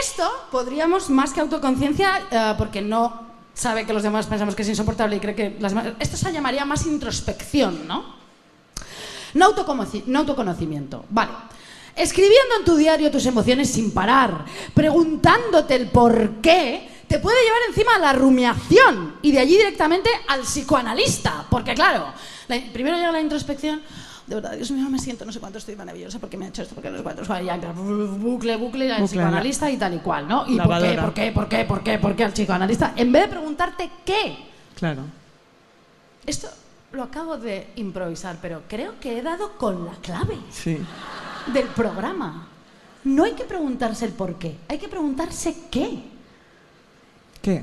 Esto podríamos, más que autoconciencia, eh, porque no sabe que los demás pensamos que es insoportable y cree que las. Esto se llamaría más introspección, ¿no? No, autoconoci- no autoconocimiento. Vale. Escribiendo en tu diario tus emociones sin parar, preguntándote el por qué, te puede llevar encima a la rumiación y de allí directamente al psicoanalista. Porque claro, la- primero llega la introspección, de verdad, Dios mío, me siento no sé cuánto, estoy maravillosa, porque me ha hecho esto, porque no sé cuánto, ya bucle, bucle, al Bucle, psicoanalista y tal y cual, ¿no? ¿Y por qué, por qué, por qué, por qué, por qué al psicoanalista? En vez de preguntarte qué, Claro. esto lo acabo de improvisar, pero creo que he dado con la clave Sí. del programa. No hay que preguntarse el por qué, hay que preguntarse qué. ¿Qué?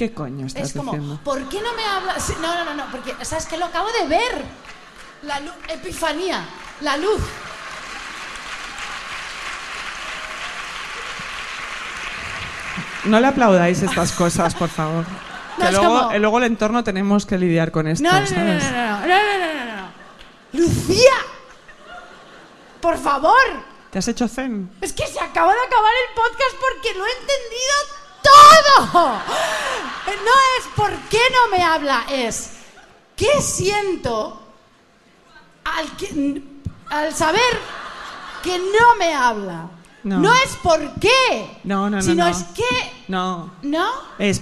¿Qué coño estás Es como, diciendo? ¿por qué no me hablas? No, no, no, no, porque, ¿sabes que Lo acabo de ver. La luz, epifanía, la luz. No le aplaudáis estas cosas, por favor. No, que luego, como- eh, luego el entorno tenemos que lidiar con esto, No, no, no, no, ¿sabes? no, no, no, no, no, no, no. Lucía, por favor. ¿Te has hecho zen? Es que se acaba de acabar el podcast porque lo he entendido todo. No es por qué no me habla, es qué siento al, que- al saber que no me habla. No. es por qué, No, no, no, sino no. es que, No. ¿no? Es,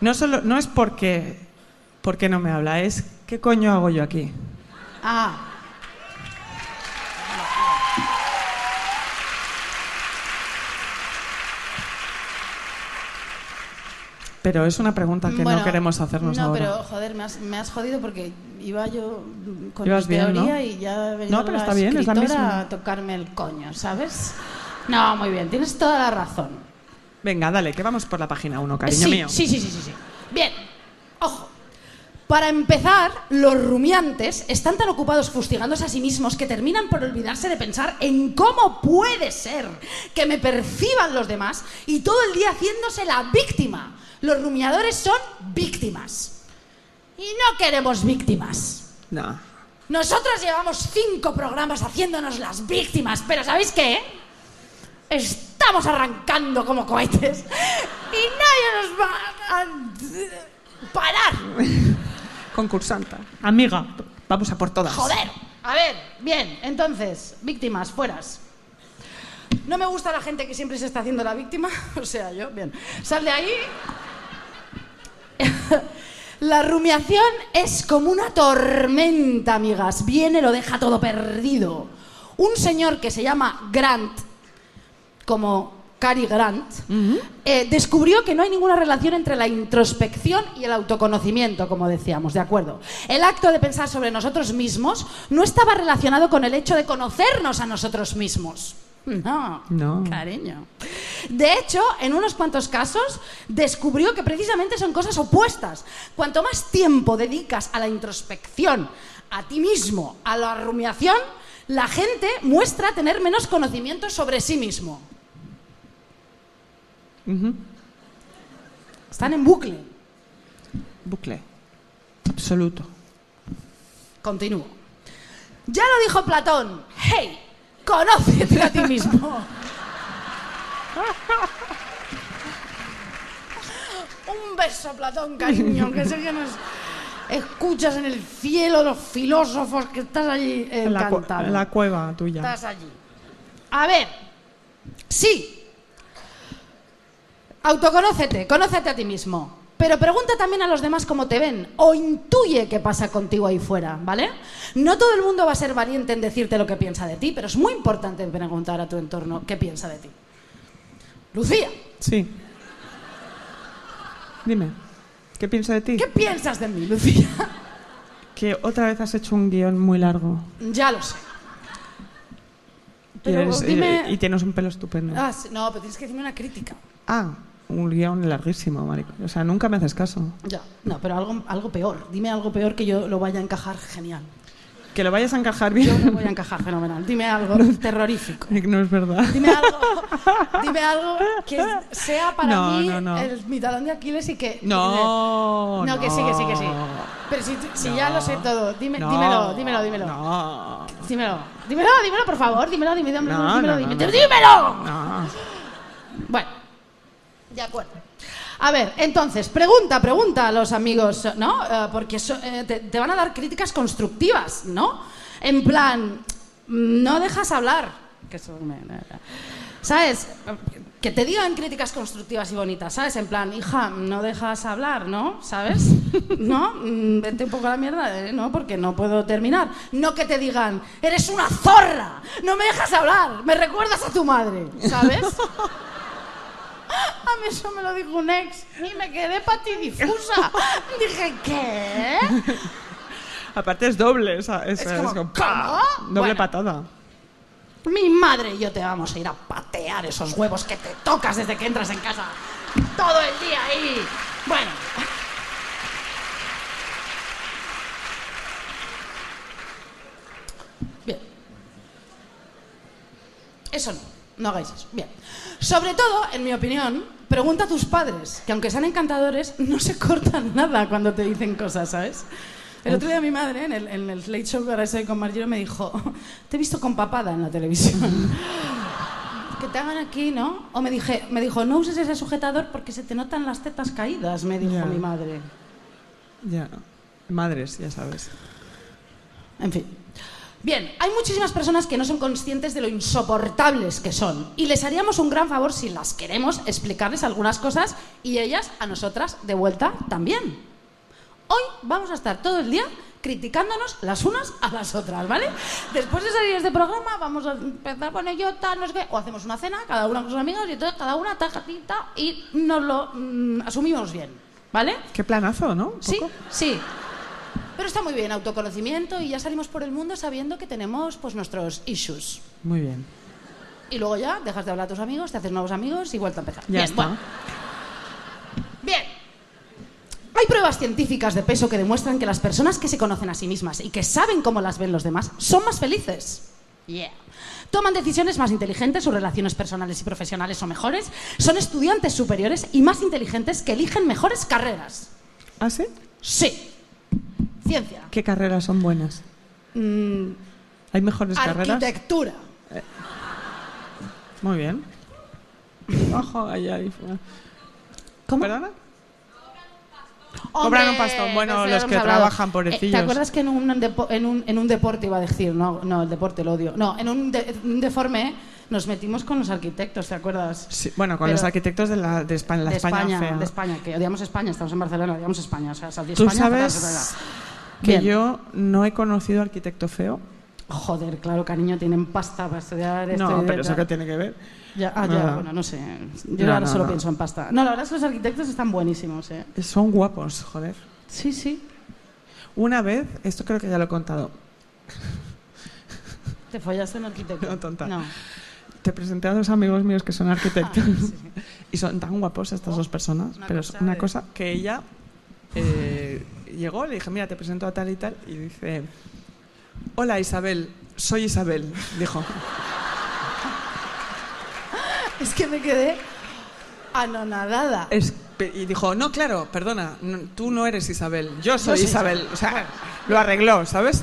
no, solo, no es porque, porque no me habla, es ¿qué coño hago yo aquí? Ah, Pero es una pregunta que Bueno, no queremos hacernos no, ahora. pero joder, me has, me has jodido porque iba yo con mi bien, ¿no? teoría y ya ha venido No, pero la está bien, es la misma. a tocarme el coño, ¿sabes? No, muy bien, tienes toda la razón. Venga, dale, que vamos por la página 1, cariño sí, mío. Sí, sí, sí, sí, sí. Bien, ojo. Para empezar, los rumiantes están tan ocupados fustigándose a sí mismos que terminan por olvidarse de pensar en cómo puede ser que me perciban los demás y todo el día haciéndose la víctima. Los rumiadores son víctimas. Y no queremos víctimas. No. Nosotras llevamos cinco programas haciéndonos las víctimas, pero ¿sabéis qué? Estamos arrancando como cohetes y nadie nos va a parar. Concursanta. Amiga, vamos a por todas. Joder. A ver, bien, entonces, víctimas, fueras. No me gusta la gente que siempre se está haciendo la víctima, o sea, yo, bien. Sal de ahí. La rumiación es como una tormenta, amigas. Viene, lo deja todo perdido. Un señor que se llama Grant como Cary Grant, eh, descubrió que no hay ninguna relación entre la introspección y el autoconocimiento, como decíamos, ¿de acuerdo? El acto de pensar sobre nosotros mismos no estaba relacionado con el hecho de conocernos a nosotros mismos. No, No. cariño. De hecho, en unos cuantos casos, descubrió que precisamente son cosas opuestas. Cuanto más tiempo dedicas a la introspección, a ti mismo, a la rumiación, la gente muestra tener menos conocimiento sobre sí mismo. Están en bucle. Bucle. Absoluto. Continúo. Ya lo dijo Platón. Hey, conócete a ti mismo. Un beso, Platón, cariño, que sé que nos escuchas en el cielo los filósofos que estás allí En la, cu- la cueva tuya. Estás allí. A ver, sí. Autoconócete, conócete a ti mismo. Pero pregunta también a los demás cómo te ven o intuye qué pasa contigo ahí fuera, ¿vale? No todo el mundo va a ser valiente en decirte lo que piensa de ti, pero es muy importante preguntar a tu entorno qué piensa de ti. Lucía, Sí. Dime, ¿qué piensa de ti? ¿qué piensas de mí, Lucía? Que otra vez has hecho un guion muy largo. ya lo sé. Y, Pero eres- y- dime... y tienes un pelo estupendo. Ah, no, pero tienes que decirme una crítica. Ah, un guion larguísimo, marico. O sea, nunca me haces caso. Ya, no, pero algo, algo peor. Dime algo peor que yo lo vaya a encajar genial. Que lo vayas a encajar Yo bien. lo voy a encajar fenomenal. Dime algo terrorífico. no es verdad. Dime algo, dime algo que sea para No, mí no, no. el, mi talón de Aquiles y que... No, No, que sí, que sí, que sí. Pero si, si ya lo sé todo, dime, No, dímelo, dímelo, dímelo. No. Dímelo, dímelo, dímelo, por favor, dímelo, dímelo, dímelo, No, dímelo, no, no, dímelo, no. dímelo. No. Bueno, de acuerdo. A ver, entonces, pregunta, pregunta a los amigos, ¿no? Eh, porque so- eh, te, te van a dar críticas constructivas, ¿no? En plan, no dejas hablar. Que eso me- ¿Sabes? Que te digan críticas constructivas y bonitas, ¿sabes? En plan, hija, no dejas hablar, ¿no? ¿Sabes? ¿No? Mm, Vete un poco a la mierda, ¿eh? ¿no? Porque no puedo terminar. No que te digan, eres una zorra, no me dejas hablar, me recuerdas a tu madre, ¿sabes? A mí eso me lo dijo un ex y me quedé patidifusa. Dije, ¿qué? Aparte es doble, esa, es, Es como, es. Doble Bueno. patada. Mi madre y yo te vamos a ir a patear esos huevos que te tocas desde que entras en casa. Todo el día ahí. Bueno. Bien. Eso no, no hagáis eso. Bien. Sobre todo, en mi opinión, pregunta a tus padres, que aunque sean encantadores, no se cortan nada cuando te dicen cosas, ¿sabes? El otro día mi madre, en el, en el Late Show que ahora estoy con Margiro, me dijo, te he visto con papada en la televisión. que te hagan aquí, ¿no? O me, dije, me dijo, no uses ese sujetador porque se te notan las tetas caídas, me dijo Ya. mi madre. Ya. Madres, ya sabes. En fin. Bien, hay muchísimas personas que no son conscientes de lo insoportables que son. Y les haríamos un gran favor si las queremos explicarles algunas cosas y ellas a nosotras de vuelta también. Hoy vamos a estar todo el día criticándonos las unas a las otras, ¿vale? Después de salir de este programa vamos a empezar con ello, tal, no sé qué, o hacemos una cena, cada una con sus amigos, y entonces cada una tajatita y nos lo mm, asumimos bien, ¿vale? Qué planazo, ¿no? Un Sí, sí. Pero está muy bien, autoconocimiento y ya salimos por el mundo sabiendo que tenemos pues nuestros issues. Muy bien. Y luego ya dejas de hablar a tus amigos, te haces nuevos amigos y vuelta a empezar. Ya bien, está. bueno. Bien. Hay pruebas científicas de peso que demuestran que las personas que se conocen a sí mismas y que saben cómo las ven los demás son más felices. Yeah. Toman decisiones más inteligentes, sus relaciones personales y profesionales son mejores, son estudiantes superiores y más inteligentes que eligen mejores carreras. ¿Ah, sí? Sí. Ciencia. ¿Qué carreras son buenas? Mm, ¿Hay mejores carreras? arquitectura. Muy bien. Ojo, ahí, ahí. ¿Cómo? ¿Perdona? Cobran un pastón. Bueno, los que trabajan, Eh, pobrecillos. ¿Te acuerdas que en un, en, un, en un deporte iba a decir? No, no, el deporte lo odio. No, en un, de- un deforme nos metimos con los arquitectos, ¿te acuerdas? Sí, bueno, con Pero- los arquitectos de, la, de España, la de España, España, fea. de España, que odiamos España, estamos en Barcelona, odiamos España. O sea, Tú España, fatal, sabes. Que Bien. yo no he conocido arquitecto feo. Joder, claro, cariño, tienen pasta para estudiar esto No, pero eso que tiene que ver. Ya, ah, ya, bueno, no sé. Yo No, ahora no, solo no. pienso en pasta. No, la verdad es que los arquitectos están buenísimos, ¿eh? Son guapos, joder. Sí, sí. Una vez, esto creo que ya lo he contado, ¿Te follaste un arquitecto? No, tonta. No. te presenté a dos amigos míos que son arquitectos Ah, sí, y son tan guapos estas dos personas, pero es una de- cosa que ella eh, llegó, le dije, mira, te presento a tal y tal, y dice, hola Isabel, soy Isabel, dijo. Es que me quedé anonadada. Es- y dijo, no, claro, perdona, no, tú no eres Isabel, yo soy soy Isabel. O sea, lo arregló, ¿sabes?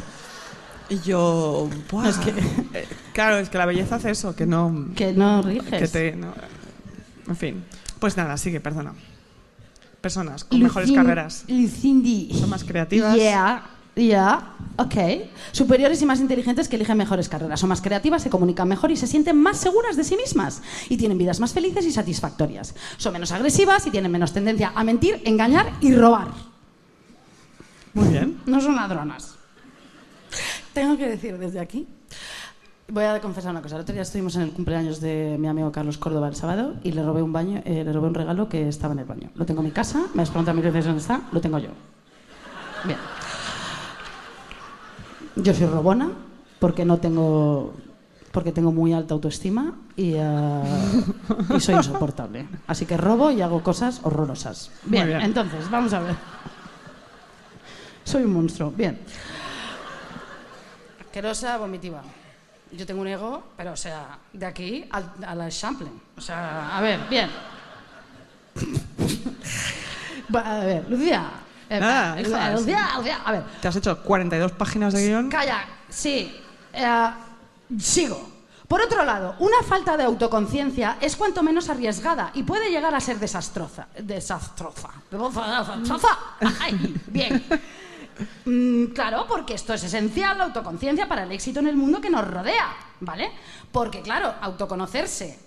Y yo, "Buah". es que- Eh, claro, es que la belleza hace eso, que no... Que no riges. Que te, no, en fin, pues nada, sigue, perdona. Personas con mejores carreras. Lucindy. Son más creativas. Yeah, yeah, ok. Superiores y más inteligentes que eligen mejores carreras. Son más creativas, se comunican mejor y se sienten más seguras de sí mismas. Y tienen vidas más felices y satisfactorias. Son menos agresivas y tienen menos tendencia a mentir, engañar y robar. Muy bien. No son ladronas. Tengo que decir desde aquí. Voy a confesar una cosa. El otro día estuvimos en el cumpleaños de mi amigo Carlos Córdoba el sábado y le robé un baño, eh, le robé un regalo que estaba en el baño. Lo tengo en mi casa, me has preguntado mil veces dónde está, lo tengo yo. Bien. Yo soy robona porque no tengo porque tengo muy alta autoestima y, eh, y soy insoportable. Así que robo y hago cosas horrorosas. Bien, bien. entonces, vamos a ver. Soy un monstruo. Bien. Asquerosa, vomitiva. Yo tengo un ego, pero o sea, de aquí al, a la Champlain. O sea, a ver, bien. A ver, Lucía. Eh, Nada, eh, hija, Lucía, Lucía, a ver. Te has hecho 42 páginas de guion. Calla, sí. eh, sigo. Por otro lado, una falta de autoconciencia es cuanto menos arriesgada y puede llegar a ser desastrosa. Desastrosa. Desastrosa. Ay, bien. Mm, claro, porque esto es esencial, la autoconciencia, para el éxito en el mundo que nos rodea, ¿vale? Porque, claro, autoconocerse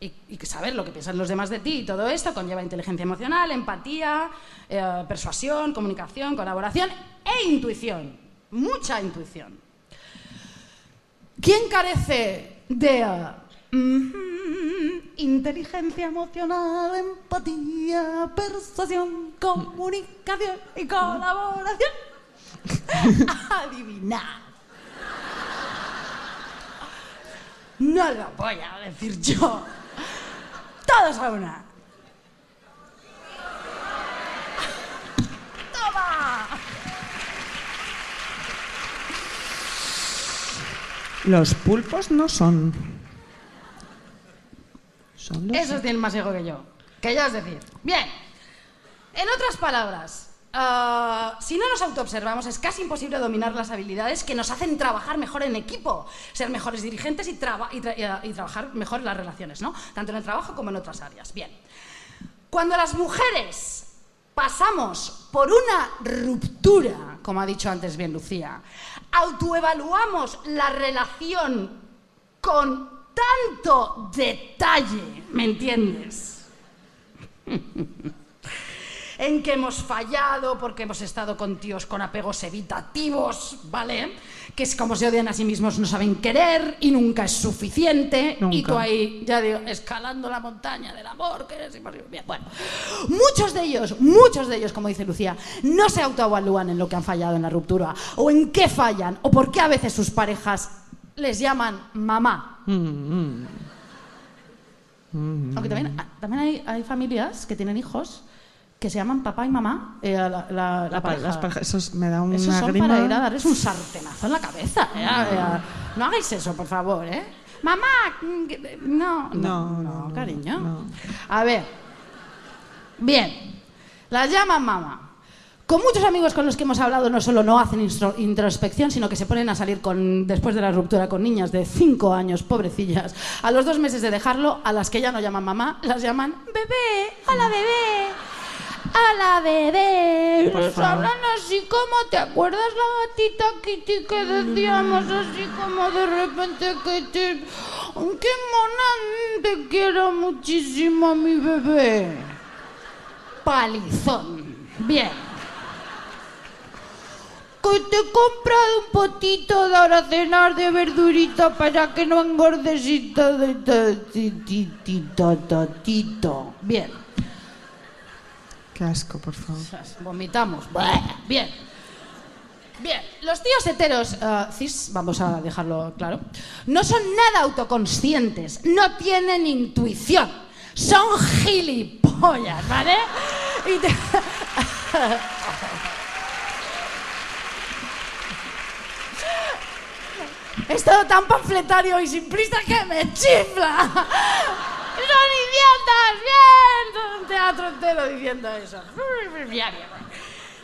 y, saber lo que piensan los demás de ti y todo esto conlleva inteligencia emocional, empatía, eh, persuasión, comunicación, colaboración e intuición. Mucha intuición. ¿Quién carece de mm, inteligencia emocional, empatía, persuasión, comunicación y colaboración? Adivinad. No lo voy a decir yo. Todos a una. ¡Toma! Los pulpos no son. Son los. Esos tienen más ego que yo. Que ya es decir. Bien. En otras palabras, ah, si no nos autoobservamos, es casi imposible dominar las habilidades que nos hacen trabajar mejor en equipo, ser mejores dirigentes y, traba- y tra- y, ah, y trabajar mejor en las relaciones, ¿no? Tanto en el trabajo como en otras áreas. Bien. Cuando las mujeres pasamos por una ruptura, como ha dicho antes bien Lucía, autoevaluamos la relación con tanto detalle, ¿me entiendes? en que hemos fallado porque hemos estado con tíos con apegos evitativos, ¿vale? Que es como se odian a sí mismos, no saben querer y nunca es suficiente. Y tú ahí, ya digo, escalando la montaña del amor, que es imposible. Bueno. Muchos de ellos, muchos de ellos, como dice Lucía, no se autoevalúan en lo que han fallado en la ruptura, o en qué fallan, o por qué a veces sus parejas les llaman mamá. Aunque también, también hay, hay familias que tienen hijos que se llaman papá y mamá, eh, la, la- la La pa- pareja. las parejas- esos me da una Esos son grima. para ir a darles un sartenazo en la cabeza. eh, eh, No hagáis eso, por favor, ¿eh? Mamá, mm, que- no, no, No, no, no, cariño. no. A ver, bien, las llaman mamá. Con muchos amigos con los que hemos hablado no solo no hacen introspección, sino que se ponen a salir con, después de la ruptura con niñas de 5 años, pobrecillas. A los dos meses de dejarlo, a las que ya no llaman mamá, las llaman bebé, hola bebé, hola bebé. Y Por nos favor. hablan así como, ¿te acuerdas la gatita Kitty que decíamos así como de repente. ¡Ay, ¡Qué mona! Te quiero muchísimo, mi bebé. Palizón. Bien. Que te he comprado un potito de ahora cenar de verdurita para que no engordes y tito. Bien. Qué asco, por favor. Vomitamos. Bien. Bien, los tíos heteros, eh, cis, vamos a dejarlo claro, no son nada autoconscientes, no tienen intuición, son gilipollas, ¿vale? Y te- Es todo tan panfletario y simplista que me chifla. ¡Son idiotas! ¡Bien! Todo un teatro entero diciendo eso.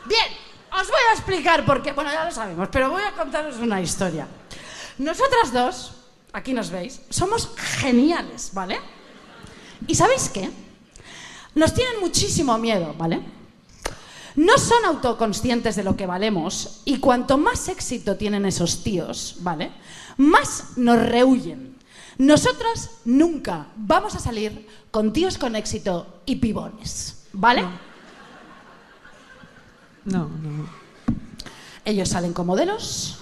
Bien, os voy a explicar por qué. Bueno, ya lo sabemos, pero voy a contaros una historia. Nosotras dos, aquí nos veis, somos geniales, ¿vale? ¿Y sabéis qué? Nos tienen muchísimo miedo, ¿vale? No son autoconscientes de lo que valemos y cuanto más éxito tienen esos tíos, ¿vale? Más nos rehuyen. Nosotras nunca vamos a salir con tíos con éxito y pibones, ¿vale? No, no, no. Ellos salen con modelos,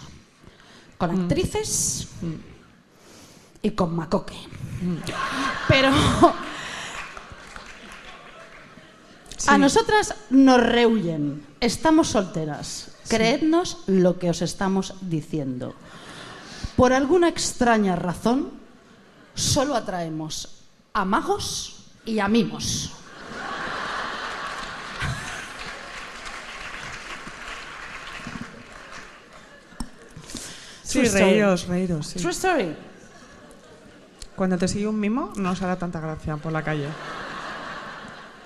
con actrices y con macoque. Pero a nosotras nos rehuyen. Estamos solteras. Creednos lo que os estamos diciendo. Por alguna extraña razón, solo atraemos a magos y a mimos. Sí, reíros, reíros. sí. True story. Cuando te sigue un mimo, no os hará tanta gracia por la calle.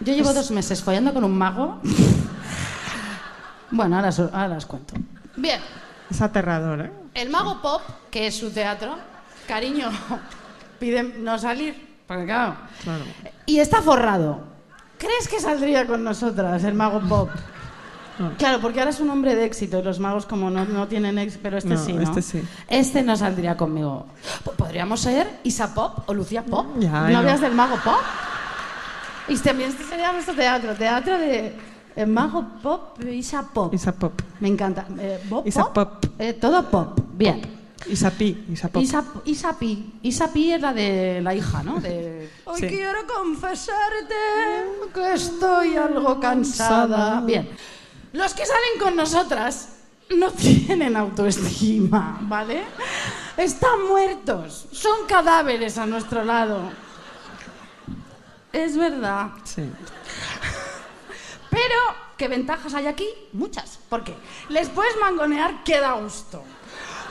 Yo llevo dos meses follando con un mago. Bueno, ahora, ahora os cuento. Bien, Es aterrador, ¿eh? el mago pop, que es su teatro, cariño, pide no salir, porque claro. Claro. Y está forrado. ¿Crees que saldría con nosotras el mago pop? No. Claro, porque ahora es un hombre de éxito y los magos como no, no tienen éxito, pero este No, sí, ¿no? este sí. Este no saldría conmigo. P- Podríamos ser Isa Pop o Lucía Pop, Ya, del mago pop. Y también este sería nuestro teatro, teatro de eh, mago pop, Isa Pop. Isa Pop. Me encanta. Eh, ¿Bob Isa Pop. Eh, todo pop. Bien. Isa Pi. Isa Pop. Isa, Isa Pi. Isa Pi es la de la hija, ¿no? De... Hoy Sí. quiero confesarte que estoy algo. Cansada. Bien. Los que salen con nosotras no tienen autoestima, ¿vale? Están muertos. Son cadáveres a nuestro lado. Es verdad. Sí. Pero, ¿qué ventajas hay aquí? Muchas. ¿Por qué? Les puedes mangonear que da gusto.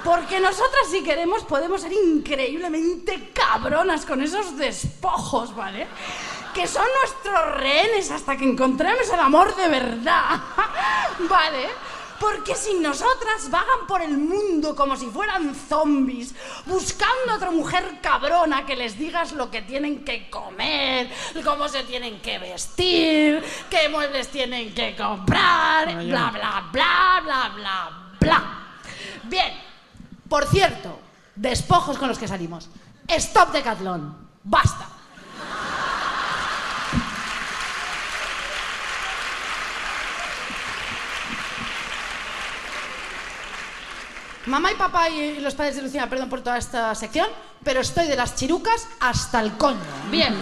Porque nosotras, si queremos, podemos ser increíblemente cabronas con esos despojos, ¿vale? Que son nuestros rehenes hasta que encontremos el amor de verdad, ¿vale? Porque sin nosotras vagan por el mundo como si fueran zombies, buscando a otra mujer cabrona que les digas lo que tienen que comer, cómo se tienen que vestir, qué muebles tienen que comprar, bla, bla, bla, bla, bla, bla. Bien, por cierto, despojos con los que salimos. Stop Decathlon. Basta. Mamá y papá y los padres de Lucía, perdón por toda esta sección, pero estoy de las chirucas hasta el coño. Bien.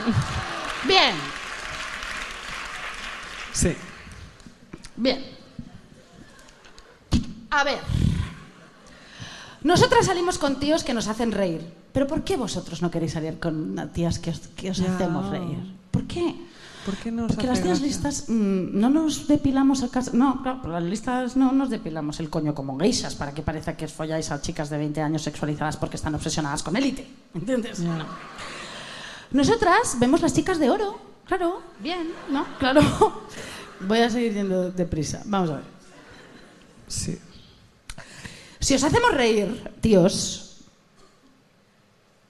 Bien. Sí. Bien. A ver. Nosotras salimos con tíos que nos hacen reír. Pero ¿por qué vosotros no queréis salir con tías que os, que os Ya. hacemos reír? ¿Por qué? ¿Por qué Porque las tías gracia? listas mm, no nos depilamos el cas- No, claro, las listas no nos depilamos el coño como geishas para que parezca que os folláis a chicas de 20 años sexualizadas porque están obsesionadas con élite. ¿Entiendes? No. Nosotras vemos las chicas de oro. Claro, bien, ¿no? Claro. Voy a seguir yendo deprisa. Vamos a ver. Sí. Si os hacemos reír, tíos,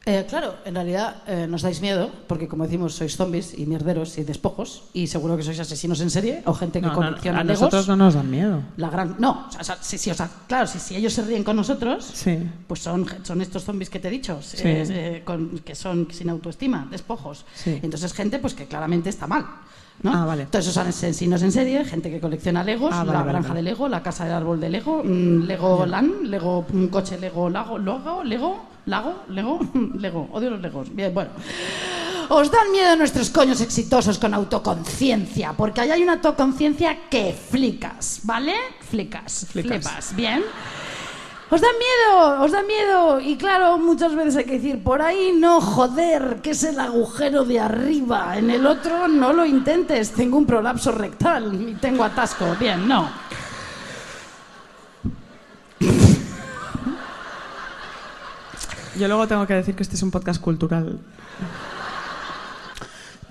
Eh, claro, en realidad eh, nos dais miedo, porque como decimos, sois zombies y mierderos y despojos, y seguro que sois asesinos en serie o gente que No, no, colecciona a legos. nosotros no nos dan miedo. La gran... No, o sea, sí, o sea, claro, si, si ellos se ríen con nosotros, Sí. pues son, son estos zombies que te he dicho, Sí. eh, eh, con- que son sin autoestima, despojos. Sí. Entonces, gente pues que claramente está mal. ¿no? Ah, vale. Entonces, son asesinos en serie, gente que colecciona Legos, Ah, vale, la vale, granja de Lego, la casa del árbol de Lego, mm, Lego Land, Lego un coche Lego Lago, Logo, Lego, Lago, Lego, Lego. Odio los Legos. Bien, bueno. Os dan miedo nuestros coños exitosos con autoconciencia, porque ahí hay una autoconciencia que flicas, ¿vale? Flicas, Flicas. flipas, ¿bien? Os da miedo, os da miedo. Y claro, muchas veces hay que decir, por ahí no, joder, que es el agujero de arriba. En el otro no lo intentes, tengo un prolapso rectal y tengo atasco. Bien, no. Yo luego tengo que decir que este es un podcast cultural.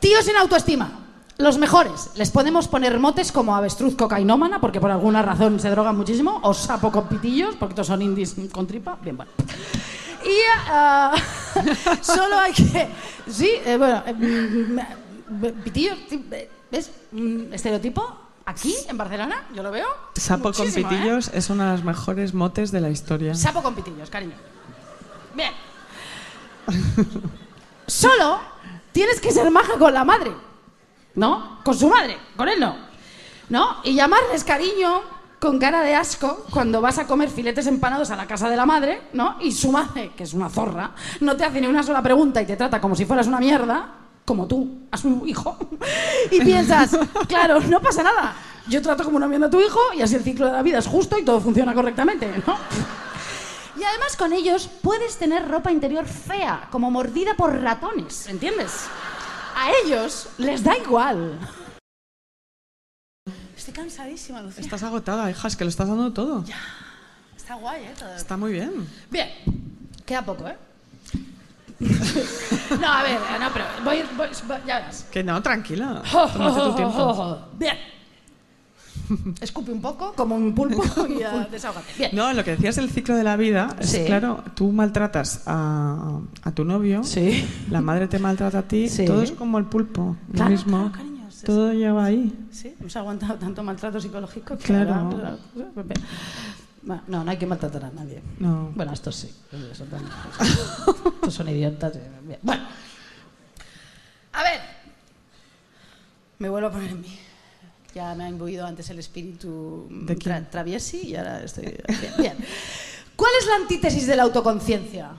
Tíos sin autoestima. Los mejores. Les podemos poner motes como avestruz cocainómana, porque por alguna razón se drogan muchísimo, o sapo con pitillos, porque todos son indies con tripa. Bien, bueno. Y ah, solo hay que. Sí, eh, bueno. eh, mm, pitillos, eh, ¿ves? Un estereotipo. Aquí, en Barcelona, yo lo veo. Sapo con ¿eh? pitillos es uno de los mejores motes de la historia. Sapo con pitillos, cariño. Bien. Solo tienes que ser maja con la madre. ¿No? Con su madre, con él no. ¿No? Y llamarles cariño con cara de asco cuando vas a comer filetes empanados a la casa de la madre, ¿no? Y su madre, que es una zorra, no te hace ni una sola pregunta y te trata como si fueras una mierda, como tú, a su hijo. Y piensas, claro, no pasa nada. Yo trato como una mierda a tu hijo y así el ciclo de la vida es justo y todo funciona correctamente, ¿no? Y además con ellos puedes tener ropa interior fea, como mordida por ratones, ¿entiendes? A ellos les da igual. Estoy cansadísima, Lucía. Estás agotada, hija, es que lo estás dando todo. Está guay, ¿eh? Todo. Está muy bien. Bien, queda poco, ¿eh? no, a ver, no, pero voy, voy- voy- ya verás. Que no, tranquila. Tómate tu tiempo. Bien. Escupe un poco, como un pulpo, y ya, desahógate. Bien. No, lo que decías del ciclo de la vida, es Sí. claro, tú maltratas a, a tu novio, Sí. la madre te maltrata a ti, Sí. todo es como el pulpo, Claro, lo mismo. claro, cariño, todo lleva ahí. Sí, hemos aguantado tanto maltrato psicológico. que Claro. ahora- Bueno, no, no hay que maltratar a nadie. No. Bueno, estos sí. Estos son, tan- estos son idiotas. eh. Bueno. A ver. Me vuelvo a poner en mí. Ya me ha imbuido antes el espíritu ¿De tra- traviesi y ahora estoy... Bien, bien. ¿Cuál es la antítesis de la autoconciencia?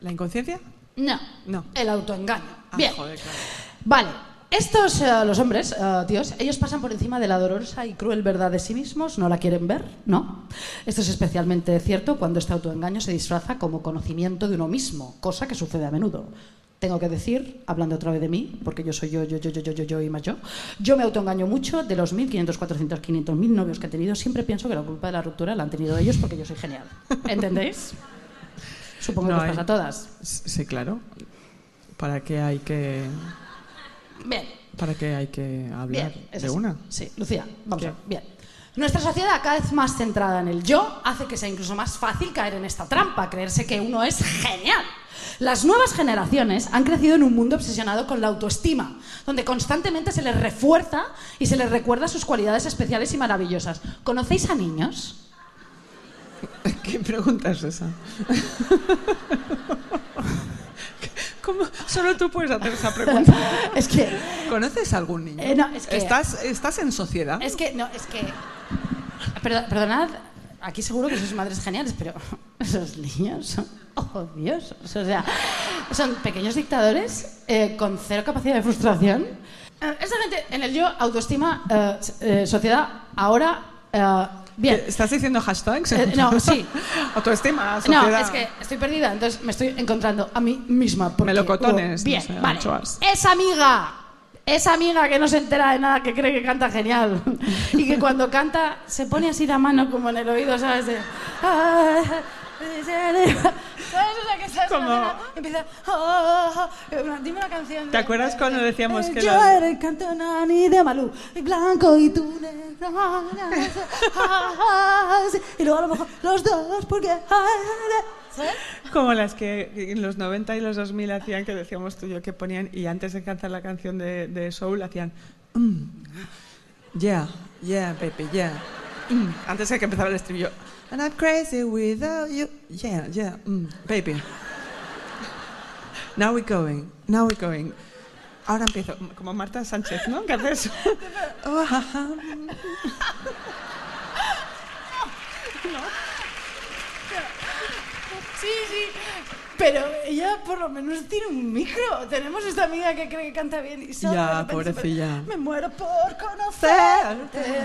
¿La inconsciencia? No. No. El autoengaño. Ah, Bien. joder, claro. Vale. Estos, eh, los hombres, eh, tíos, ellos pasan por encima de la dolorosa y cruel verdad de sí mismos, no la quieren ver, ¿no? Esto es especialmente cierto cuando este autoengaño se disfraza como conocimiento de uno mismo, cosa que sucede a menudo. Tengo que decir, hablando otra vez de mí, porque yo soy yo, yo, yo, yo, yo, yo, yo y más yo, yo me autoengaño mucho, de los 1.500, 400, 500, 1.000 novios que he tenido, siempre pienso que la culpa de la ruptura la han tenido ellos porque yo soy genial. ¿Entendéis? Supongo No, que os pasa a todas. Sí, claro. ¿Para qué hay que, Bien. para qué hay que hablar Bien, de así. una? Sí, Lucía, vamos a ver. Bien. Nuestra sociedad, cada vez más centrada en el yo, hace que sea incluso más fácil caer en esta trampa, creerse que uno es genial. Las nuevas generaciones han crecido en un mundo obsesionado con la autoestima, donde constantemente se les refuerza y se les recuerda sus cualidades especiales y maravillosas. ¿Conocéis a niños? ¿Qué pregunta es esa? ¿Cómo? Solo tú puedes hacer esa pregunta. Es que, ¿Conoces a algún niño? Eh, no, es que- ¿Estás, ¿Estás en sociedad? es que, no, es que, Perdo- perdonad, aquí seguro que sois madres geniales, pero esos niños son odiosos. O sea, son pequeños dictadores eh, con cero capacidad de frustración. Eh, esta gente en el yo, autoestima, eh, sociedad, ahora, bien. ¿Qué- ¿Estás diciendo hashtags? Eh, no, sí. Autoestima, sociedad. No, es que estoy perdida, entonces me estoy encontrando a mí misma. porque- Melocotones, Bien, no sé, vale. anchoas. Amiga, esa amiga que no se entera de nada, que cree que canta genial. Y que cuando canta se pone así la mano como en el oído, ¿sabes? De... ¿Sabes? O sea, que estás Como- empieza... "Ah, ah". Dime una canción. de- ¿Te acuerdas cuando decíamos que Yo la- era el de Malú, y blanco y tú negro. Y luego a lo mejor los dos, porque... ¿sabes? Como las que en los 90 y los 2000 hacían, que decíamos tú y yo, que ponían, y antes de cantar la canción de, de Soul, hacían. "Mm, yeah, yeah, baby, yeah. mm", antes de que empezara el estribillo. And I'm crazy without you. Yeah, yeah, mm, baby. Now we're going, now we're going. Ahora empiezo, como Marta Sánchez, ¿no? Que hace eso. Oh, ah. Sí, sí. Pero ella por lo menos tiene un micro. Tenemos esta amiga que cree que canta bien y solo Ya, pobrecilla. Me, me muero por conocerte.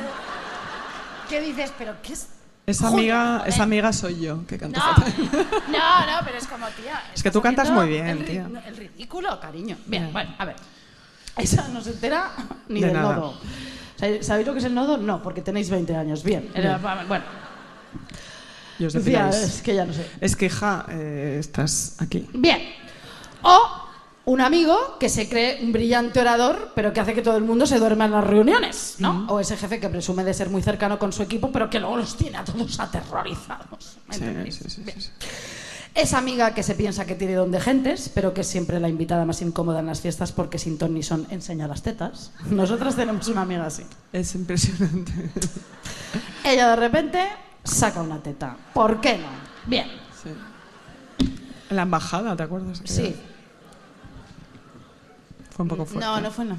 ¿Qué dices? ¿Pero qué es? Esa amiga, esa amiga soy yo, que canta No, fatal. no, no, pero es como, tía. Es que tú cantas muy bien, tía. El ridículo, cariño. Bien, bueno, a ver. Esa no se entera ni De del nada. nodo. ¿Sabéis lo que es el nodo? No, porque tenéis 20 años. Bien. Era- bueno, Y os decíais, es que ya no sé. es que, ja, eh, estás aquí. Bien. O un amigo que se cree un brillante orador, pero que hace que todo el mundo se duerma en las reuniones, ¿no? O ese jefe que presume de ser muy cercano con su equipo, pero que luego los tiene a todos aterrorizados. ¿Me Sí, sí, sí. Esa amiga que se piensa que tiene don de gentes, pero que es siempre la invitada más incómoda en las fiestas porque sin ton ni son enseña las tetas. Nosotras tenemos una amiga así. Es impresionante. Ella de repente saca una teta. ¿Por qué no? Bien. La embajada, ¿te acuerdas? Sí. Fue un poco fuerte. No, no fue en la,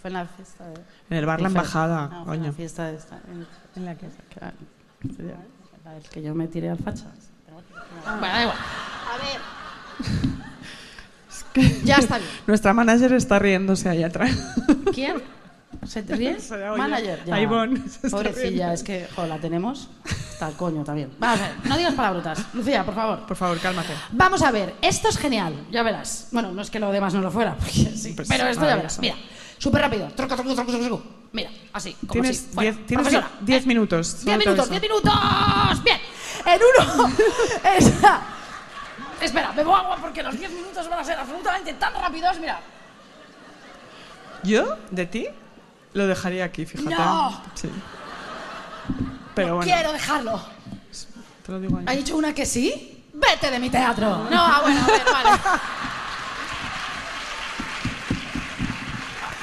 fue en la fiesta de... En el bar La Embajada, no, fue en la fiesta de esta... En, en la que... claro, la del que yo me tiré al facha. Bueno, da igual. A ver. Ya está bien. Nuestra manager está riéndose ahí atrás. ¿Quién? ¿Se te ríe? Se. Manager. Ya. Ivonne Pobrecilla, riendo. es que, joder, la tenemos. Está el coño también. Vamos a ver, no digas palabrotas. Lucía, por favor. Por favor, cálmate. Vamos a ver, esto es genial, ya verás. Bueno, no es que lo demás no lo fuera, porque sí, Pues, pero esto ya verás. Mira, súper rápido. Truco, truco, truco, truco. Mira, así, como Tienes si fuera diez- tienes diez Eh, minutos, Diez solo te minutos, aviso. diez minutos. Bien, en uno. Esa- Espera, bebo agua porque los diez minutos van a ser absolutamente tan rápidos. Mira, ¿Yo? ¿De ti? Lo dejaría aquí, fíjate. No. Sí. Pero no bueno, quiero dejarlo. te lo digo ahí. ¿Ha dicho una que sí? Vete de mi teatro. No, ah, bueno, a ver, vale.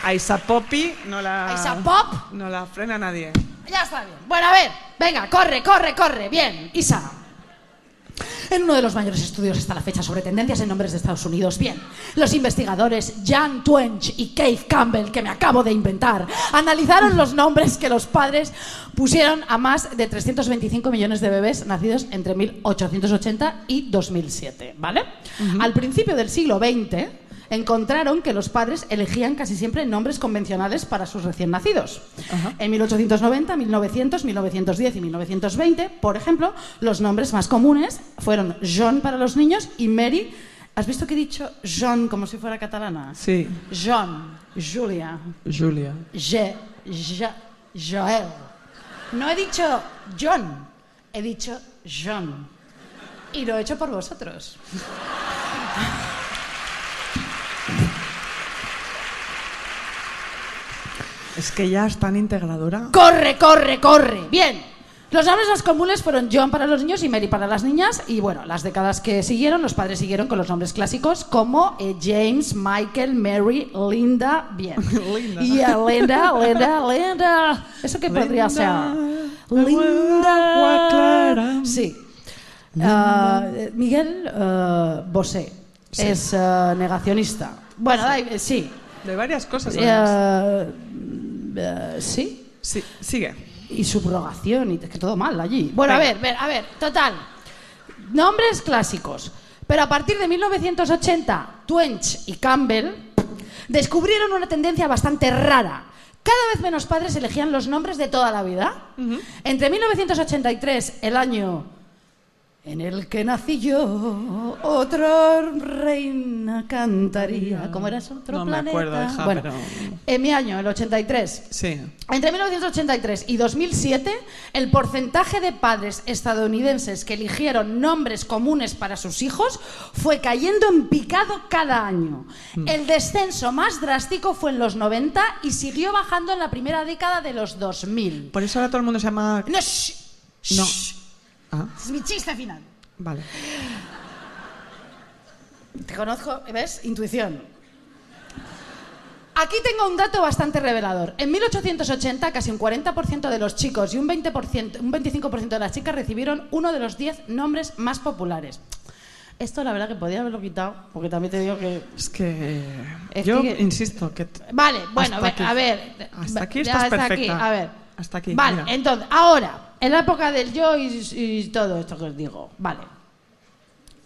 A Isa Poppy no la... A Isa Pop. No la frena nadie. Ya está bien. Bueno, a ver, venga, corre, corre, corre. Bien, Isa. En uno de los mayores estudios hasta la fecha sobre tendencias en nombres de Estados Unidos. Bien, los investigadores Jan Twench y Keith Campbell, que me acabo de inventar, analizaron los nombres que los padres pusieron a más de 325 millones de bebés nacidos entre 1880 y 2007. ¿Vale? Al principio del siglo XX, encontraron que los padres elegían casi siempre nombres convencionales para sus recién nacidos. En 1890, 1900, 1910 y 1920, por ejemplo, los nombres más comunes fueron John para los niños y Mary. ¿Has visto que he dicho John como si fuera catalana? Sí. John, Julia, Julia. Je, Ja- Joel. No he dicho John, he dicho John. Y lo he hecho por vosotros. Es que ya es tan integradora. ¡Corre, corre, corre! Bien. Los nombres más comunes fueron John para los niños y Mary para las niñas. Y bueno, las décadas que siguieron, los padres siguieron con los nombres clásicos como eh, James, Michael, Mary, Linda. Bien. Linda. Y Linda, Linda, Linda. ¿Eso qué podría ser? Linda. Sí. Ah, eh, Miguel eh, Bosé es eh, negacionista. Bueno, da- eh, sí. De varias cosas. Sí. Sí, sigue. Y subrogación, y que todo mal allí. Bueno, a ver, ver, a ver, total. Nombres clásicos. Pero a partir de 1980, Twench y Campbell descubrieron una tendencia bastante rara. Cada vez menos padres elegían los nombres de toda la vida. Entre 1983, el año en el que nací yo, otra reina cantaría. ¿Cómo era eso? Otro No me planeta. acuerdo, hija, bueno, pero- en mi año, el 83, Sí. entre 1983 y 2007, el porcentaje de padres estadounidenses que eligieron nombres comunes para sus hijos fue cayendo en picado cada año. El descenso más drástico fue en los 90 y siguió bajando en la primera década de los 2000. Por eso ahora todo el mundo se llama... No, shh, No. Ah, Es mi chiste final. vale. Te conozco, ¿ves? Intuición. Aquí tengo un dato bastante revelador. En 1880, casi un 40% de los chicos y un, 20%, un 25% de las chicas recibieron uno de los 10 nombres más populares. Esto la verdad que podía haberlo quitado, porque también te digo que... Es que Es yo que- insisto que Vale, bueno, aquí. a ver... Hasta aquí ya estás hasta aquí, perfecta. a ver. Hasta aquí, Vale, mira. entonces, ahora, en la época del yo y, y todo esto que os digo, vale.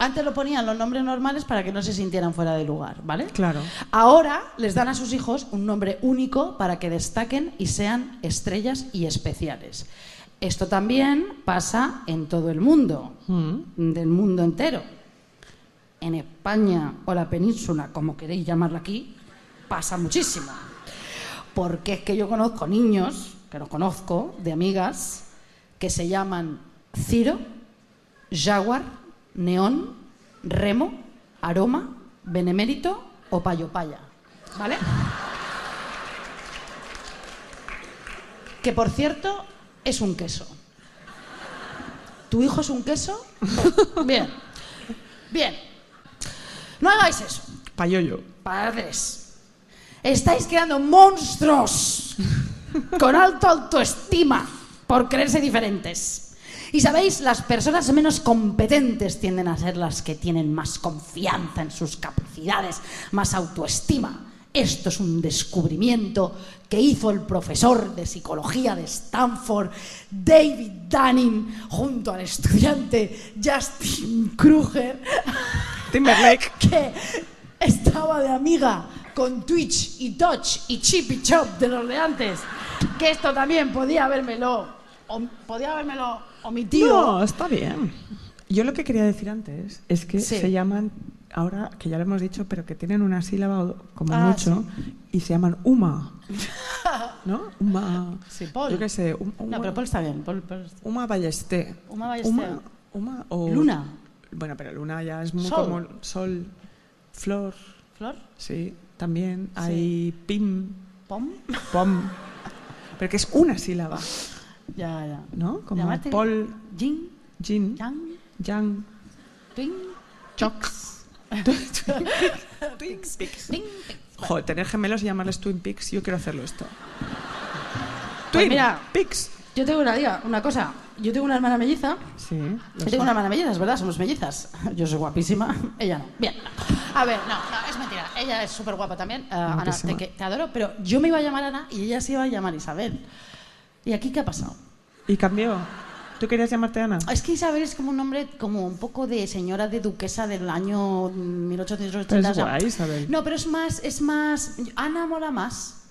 Antes lo ponían los nombres normales para que no se sintieran fuera de lugar, ¿vale? Claro. Ahora les dan a sus hijos un nombre único para que destaquen y sean estrellas y especiales. Esto también pasa en todo el mundo, Mm. del mundo entero. En España o la península, como queréis llamarla aquí, pasa muchísimo. Porque es que yo conozco niños, que los conozco, de amigas, que se llaman Ciro, Jaguar, Neón, Remo, Aroma, Benemérito o Payopaya. ¿Vale? Que por cierto es un queso. ¿Tu hijo es un queso? Bien. Bien. No hagáis eso. Payoyo. Padres, estáis creando monstruos con alta autoestima por creerse diferentes. Y sabéis, las personas menos competentes tienden a ser las que tienen más confianza en sus capacidades, más autoestima. Esto es un descubrimiento que hizo el profesor de psicología de Stanford, David Dunning, junto al estudiante Justin Kruger Timberlake. que estaba de amiga con Twitch y Touch y Chip y Chop de los de antes. Que esto también podía habérmelo, podía habérmelo omitido. No, está bien. Yo lo que quería decir antes es que Sí. se llaman, ahora que ya lo hemos dicho, pero que tienen una sílaba como Ah, mucho, y se llaman Uma. ¿No? Uma. Sí, Paul. Yo qué sé. um- Uma, No, pero Paul está bien. Paul- Paul- Uma Ballesté. Uma Ballesté. Uma, Uma o. Luna. Bueno, pero Luna ya es muy Sol. como Sol. Flor. ¿Flor? Sí, también. Hay Pim. ¿Pom? Pom. Pero que es una sílaba, Ya, ya. ¿no? Como Llamaste Paul, Jin, Jin, Yang, Yang, Twin, Chox. Twin, Twin. Joder, tener gemelos y llamarles Twin Peaks, yo quiero hacerlo esto. Pues Twin mira. Peaks. Yo tengo una, diga, una cosa. Yo tengo una hermana melliza. Sí. Yo tengo una hermana melliza, es verdad, somos mellizas. Yo soy guapísima, ella no. Bien. A ver, no, no, es mentira. Ella es súper guapa también. Eh, Ana, te, te adoro, pero yo me iba a llamar Ana y ella se iba a llamar Isabel. ¿Y aquí qué ha pasado? Y cambió. ¿Tú querías llamarte Ana? Es que Isabel es como un nombre como un poco de señora de duquesa del año 1880. Pero es guay, Isabel. No, pero es más, es más. Ana mola más.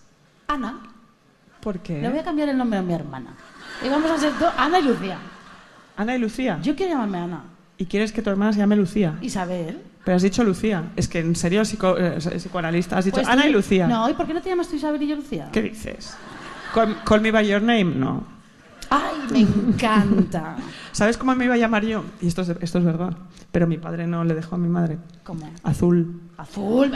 Ana. ¿Por qué? Le voy a cambiar el nombre a mi hermana. Y vamos a ser Ana y Lucía. Ana y Lucía. Yo quiero llamarme Ana. ¿Y quieres que tu hermana se llame Lucía? Isabel. Pero has dicho Lucía. Es que en serio, psico- eh, psicoanalista, has dicho Pues Ana y Lucía. No, ¿y por qué no te llamas tú Isabel y yo Lucía? ¿Qué dices? Call, call me by your name, no. Ay, me encanta. ¿Sabes cómo me iba a llamar yo? Y esto es, esto es verdad. Pero mi padre no le dejó a mi madre. ¿Cómo? Azul. Azul.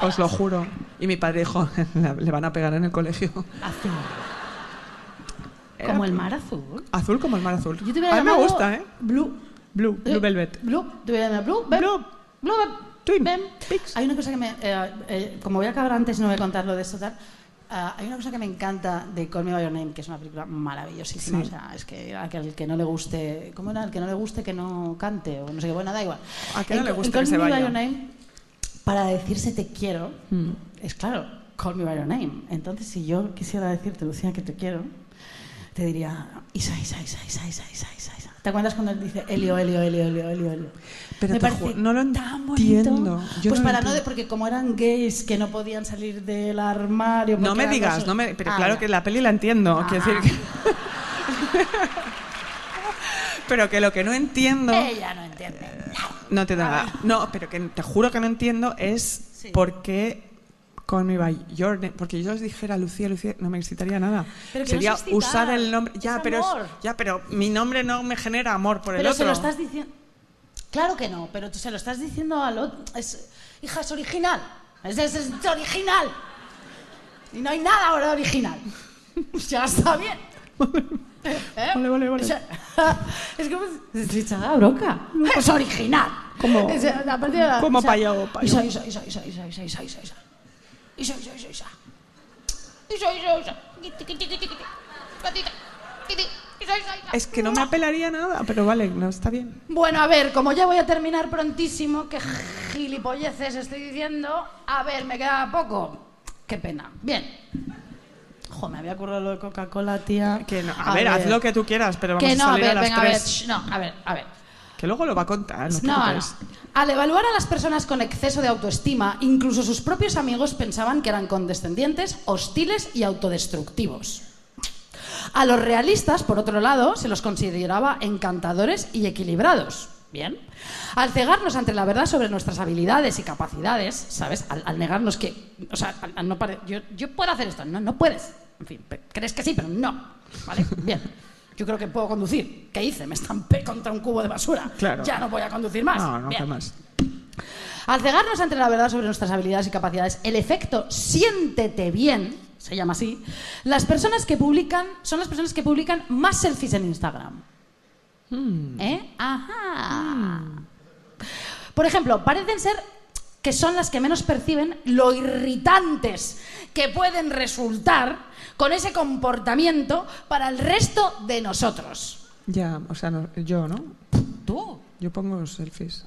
Os lo juro. Y mi padre dijo, "Le- van a pegar en el colegio. Azul. Era Como el mar azul. Azul como el mar azul. Yo te a mí me gusta, ¿eh? Blue. Blue, Blue Velvet. Blue. Te hubiera llamado Blue. Ven. Blue. Blue. ven. Twin. Hay una cosa que me... eh, eh, como voy a acabar antes, no voy a contar lo de esto tal. Ah, hay una cosa que me encanta de Call Me By Your Name, que es una película maravillosísima. Sí. O sea, es que a que no le guste... ¿Cómo era? El que no le guste que no cante o no sé qué. Bueno, da igual. A que no En le guste en que se Call Me vaya. By Your Name, para decirse te quiero, Mm. es claro, Call Me By Your Name. Entonces, si yo quisiera decirte, Lucía, que te quiero, te diría Isa, Isa, Isa, Isa, Isa, Isa, Isa, Isa. ¿Te acuerdas cuando dice Elio, Elio, Elio, Elio, Elio, Elio? Pero Me te parece no lo tan bonito. entiendo. Yo pues no para no, de, porque como eran gays que no podían salir del armario. No me digas, no me, pero Ah, claro ya. que la peli la entiendo. Ah. Quiero decir que... pero que lo que no entiendo... Ella no entiende. No te da. No, pero que te juro que no entiendo es. Sí. por qué con mi by porque yo os dijera Lucía, Lucía, no me excitaría nada. Sería usar el nombre. Ya, pero ya, pero mi nombre no me genera amor por el otro. Pero se lo estás diciendo. Claro que no, pero tú se lo estás diciendo al otro. Hija, es original. Es, original. Y no hay nada ahora original. ya está bien. Vale, vale, vale. Es como. Es broca. Es original. Como. Payo, payo. Isa, isa, isa, isa, isa, isa, isa, isa. Isa. Isa, Isa, Isa, Isa. Isa, Isa. Es que no me apelaría nada, pero vale, no está bien. Bueno, a ver, como ya voy a terminar prontísimo, que gilipolleces estoy diciendo, a ver, me queda poco. Qué pena. Bien. Jo, me había currado lo de Coca-Cola, tía. Que no- a, ver, haz lo que tú quieras, pero vamos Que a no, a salir ver, a las venga, a ver, tres. shh, no, a ver, a ver. Que luego lo va a contar, no No. Al evaluar a las personas con exceso de autoestima, incluso sus propios amigos pensaban que eran condescendientes, hostiles y autodestructivos. A los realistas, por otro lado, se los consideraba encantadores y equilibrados. Bien. Al cegarnos ante la verdad sobre nuestras habilidades y capacidades, ¿sabes? Al, al negarnos que. O sea, al, al no yo, yo puedo hacer esto. No, no puedes. En fin, crees que sí, pero no. ¿Vale? Bien. Yo creo que puedo conducir. ¿Qué hice? Me estampé contra un cubo de basura. Claro. Ya no voy a conducir más. No, no. Al cegarnos ante la verdad sobre nuestras habilidades y capacidades, el efecto siéntete bien, se llama así, las personas que publican son las personas que publican más selfies en Instagram. ¿Eh? Ajá. Por ejemplo, parecen ser que son las que menos perciben lo irritantes que pueden resultar con ese comportamiento para el resto de nosotros. Ya, o sea, no- yo, ¿no? Tú. Yo pongo selfies.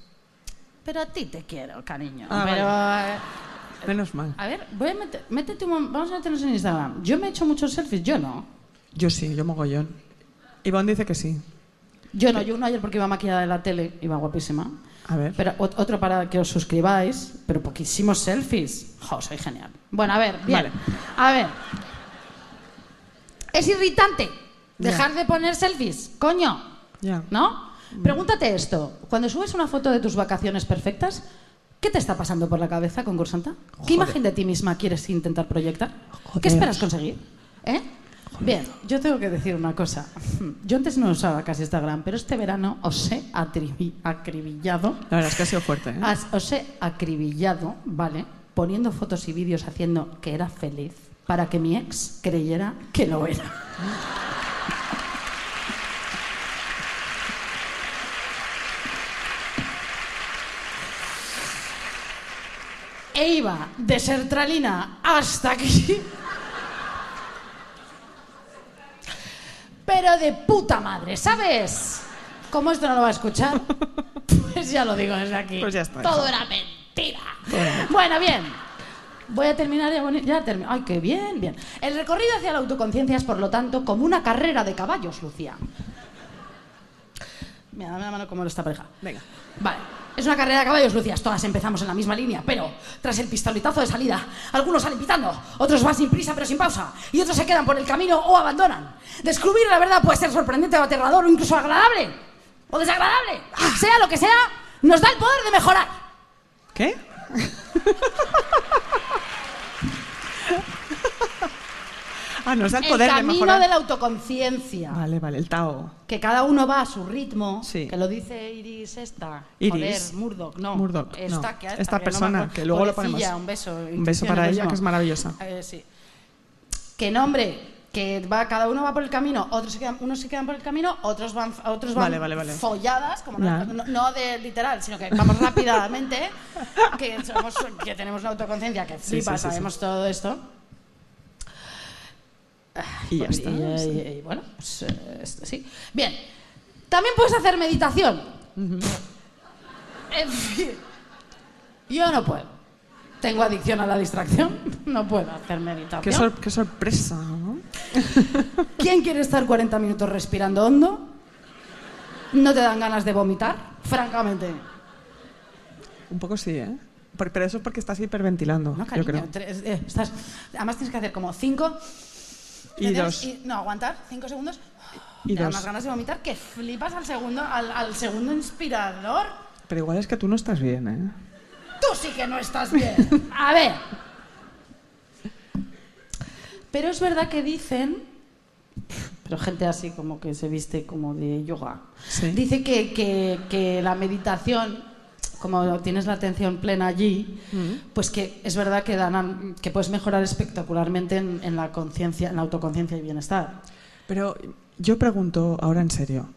Pero a ti te quiero, cariño. Ah, pero, eh, Menos mal. A ver, voy a meter, métete un vamos a meternos en Instagram. Yo me he hecho muchos selfies, yo no. Yo sí, yo mogollón. Ivonne dice que sí. Yo no, yo uno ayer porque iba maquillada de la tele, iba guapísima. A ver. Pero ot- otro para que os suscribáis, pero poquísimos selfies. Jo, soy genial. Bueno, a ver, bien. Vale. A ver. Es irritante dejar de poner selfies, coño. Ya. ¿No? Pregúntate esto. Cuando subes una foto de tus vacaciones perfectas, ¿qué te está pasando por la cabeza, concursanta? ¿Qué Joder. imagen de ti misma quieres intentar proyectar? Joder. ¿Qué esperas conseguir? ¿Eh? Bien, yo tengo que decir una cosa. Yo antes no usaba casi Instagram, pero este verano os he acribillado. La verdad es que ha sido fuerte, ¿eh? Os he acribillado, ¿vale? Poniendo fotos y vídeos haciendo que era feliz para que mi ex creyera que lo era. E iba de sertralina hasta aquí. Pero de puta madre, ¿sabes? Como esto no lo va a escuchar, pues ya lo digo desde aquí. Pues ya está, Todo era mentira. Bueno, bien. Voy a terminar ya. ya termi- Ay, qué bien, bien. El recorrido hacia la autoconciencia es, por lo tanto, como una carrera de caballos, Lucía. Mira, dame la mano como esta pareja. Venga. Vale. Es una carrera de caballos, Lucías. Todas empezamos en la misma línea, pero tras el pistoletazo de salida, algunos salen pitando, otros van sin prisa pero sin pausa, y otros se quedan por el camino o abandonan. Descubrir la verdad puede ser sorprendente o aterrador o incluso agradable o desagradable. Sea lo que sea, nos da el poder de mejorar. ¿Qué? ah, nos da el El poder de camino mejorar. de la autoconciencia. Vale, vale, el Tao. Que cada uno va a su ritmo. Sí. Que lo dice Iris esta. Iris. Joder, Murdoch, no. Murdoch, no. Esta, que esta, Esta que persona, no que luego lo ponemos. Un beso. Un beso para ella, no. que es maravillosa. Eh, sí. Que no, hombre, que va, cada uno va por el camino, otros se quedan, unos se quedan por el camino, otros van, otros van Vale, vale, vale. folladas, como no, no- no de literal, sino que vamos rápidamente, que, somos, que tenemos una autoconciencia que flipa, sí, sí, sí. sabemos todo esto. Y ya está. y- y- y bueno, pues, eh, esto sí. Bien, también puedes hacer meditación. En fin, yo no puedo. Tengo adicción a la distracción, no puedo hacer meditación. Qué, sor- qué sorpresa, ¿no? ¿Quién quiere estar 40 minutos respirando hondo? ¿No te dan ganas de vomitar? Francamente. Un poco sí, ¿eh? Pero eso es porque estás hiperventilando, No, yo cariño. creo. tres- eh, estás, además tienes que hacer como 5... Y dos. no, aguantar 5 segundos. Y te dos. más ganas de vomitar que flipas al segundo, al, al segundo inspirador. Pero igual es que tú no estás bien, ¿eh? Tú sí que no estás bien. A ver. Pero es verdad que dicen, pero gente así como que se viste como de yoga, Sí. dice que, que- que la meditación, como tienes la atención plena allí, pues que es verdad que, dan, que puedes mejorar espectacularmente en, en la conciencia, en la autoconciencia y bienestar. Pero Yo pregunto ahora en serio.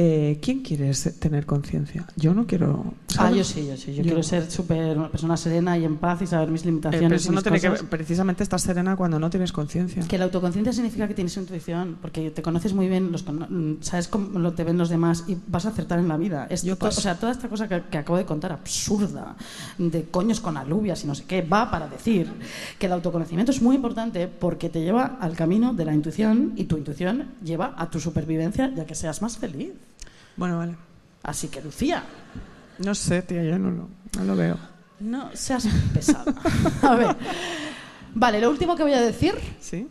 Eh, ¿Quién quiere se- tener conciencia? Yo no quiero. Ah, ¿sabes? yo sí, yo sí. Yo, Yo- quiero ser súper una persona serena y en paz y saber mis Eh, limitaciones. pero y eso no mis tiene que cosas. ver- precisamente estás serena cuando no tienes conciencia. Que la autoconciencia significa que tienes intuición, porque te conoces muy bien, los sabes cómo lo te ven los demás y vas a acertar en la vida. Es, Yo o sea, toda esta cosa que, que acabo de contar, absurda, de coños con alubias y no sé qué, va para decir que el autoconocimiento es muy importante porque te lleva al camino de la intuición y tu intuición lleva a tu supervivencia ya que seas más feliz. Bueno, vale. Así que, Lucía, No sé, tía, yo no lo, no lo veo. no seas pesada. A ver. Vale, lo último que voy a decir ¿Sí?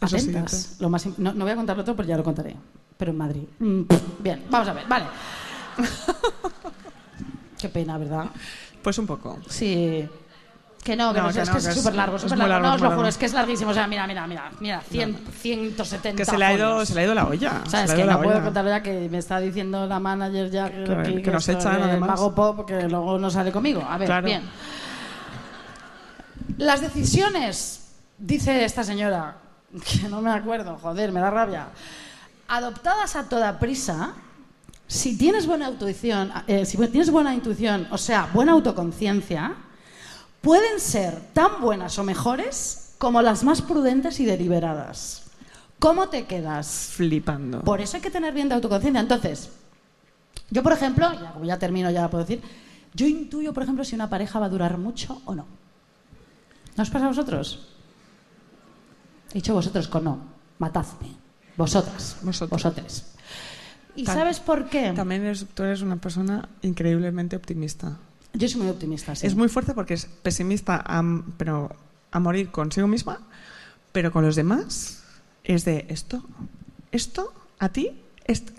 Atentas. Lo más, no, no voy a contarlo todo, pero ya lo contaré. Pero en Madrid. Mm, bien, vamos a ver, vale. Qué pena, ¿verdad? Pues un poco. Sí. Que no, que No, no, que es no, que es que es- súper largo, es súper largo. largo, No es os lo juro, es que es larguísimo. O sea, mira, mira, mira, mira, 100, 170 Que se le, ha ido, se le ha ido la olla. se ¿Sabes? le ha Que no puedo contarlo ya que me está diciendo la manager ya que, Que- que nos esto, echan, que además. Mago Pop que luego no sale conmigo. A ver, Claro. bien. Las decisiones, dice esta señora, que no me acuerdo, joder, me da rabia, adoptadas a toda prisa, si tienes buena intuición, eh, si tienes buena intuición, o sea, buena autoconciencia, pueden ser tan buenas o mejores como las más prudentes y deliberadas. ¿Cómo te quedas? Flipando. Por eso hay que tener bien de autoconciencia. Entonces, yo, por ejemplo, ya, como ya termino, ya puedo decir, yo intuyo, por ejemplo, si una pareja va a durar mucho o no. ¿No os pasa a vosotros? He dicho vosotros con no. Matadme. Vosotras. Vosotros. Vosotres. ¿Y sabes por qué? También eres, tú eres una persona increíblemente optimista. Yo soy muy optimista, sí. Es muy fuerte porque es pesimista, a, pero a morir consigo misma, pero con los demás es de esto, esto, a ti, est-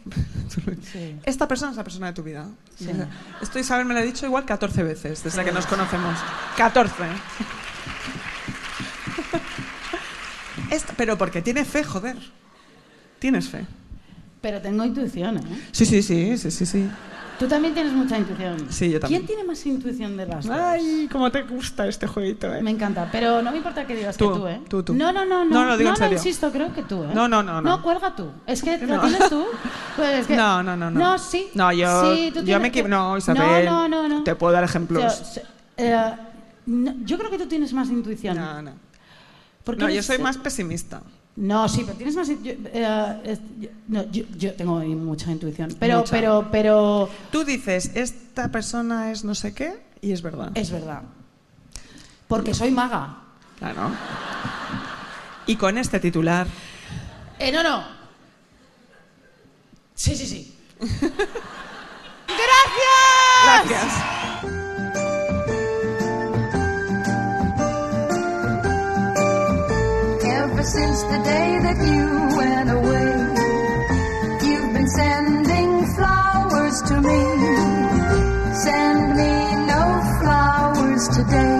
Sí. esta persona es la persona de tu vida. Sí. Esto Isabel me lo ha dicho igual 14 veces desde que nos conocemos. 14. Esta- pero porque tiene fe, joder. Tienes fe. Pero tengo intuición, ¿eh? Sí, sí, sí, sí, sí, sí. Tú también tienes mucha intuición. Sí, yo también. ¿Quién tiene más intuición de las dos? Ay, cómo te gusta este jueguito, eh. Me encanta, pero no me importa que digas Tú, que tú, ¿eh? tú, tú. No, no, no, no. No, lo digo en serio. insisto, creo que tú, ¿eh? No, no, no, no. No, cuelga tú. Es que lo No. tienes tú. Pues es que- No, no, no, no. No, sí. No, yo, Sí, tú yo tienes- me equivoco. No, Isabel. No, no, no. no. Te puedo dar ejemplos. eh, no, yo creo que tú tienes más intuición. No, no. Porque No, yo soy más pesimista. No, sí, pero tienes más. yo, eh, yo- no, yo, yo tengo mucha intuición. Pero, Mucha. pero, pero. Tú dices, esta persona es no sé qué, y es verdad. Es verdad. Porque soy maga. Claro. Y con este titular, Eh, no, no. Sí, sí, sí. gracias. Ever since the day that you went away, you've been sending flowers to me. Send me no flowers today.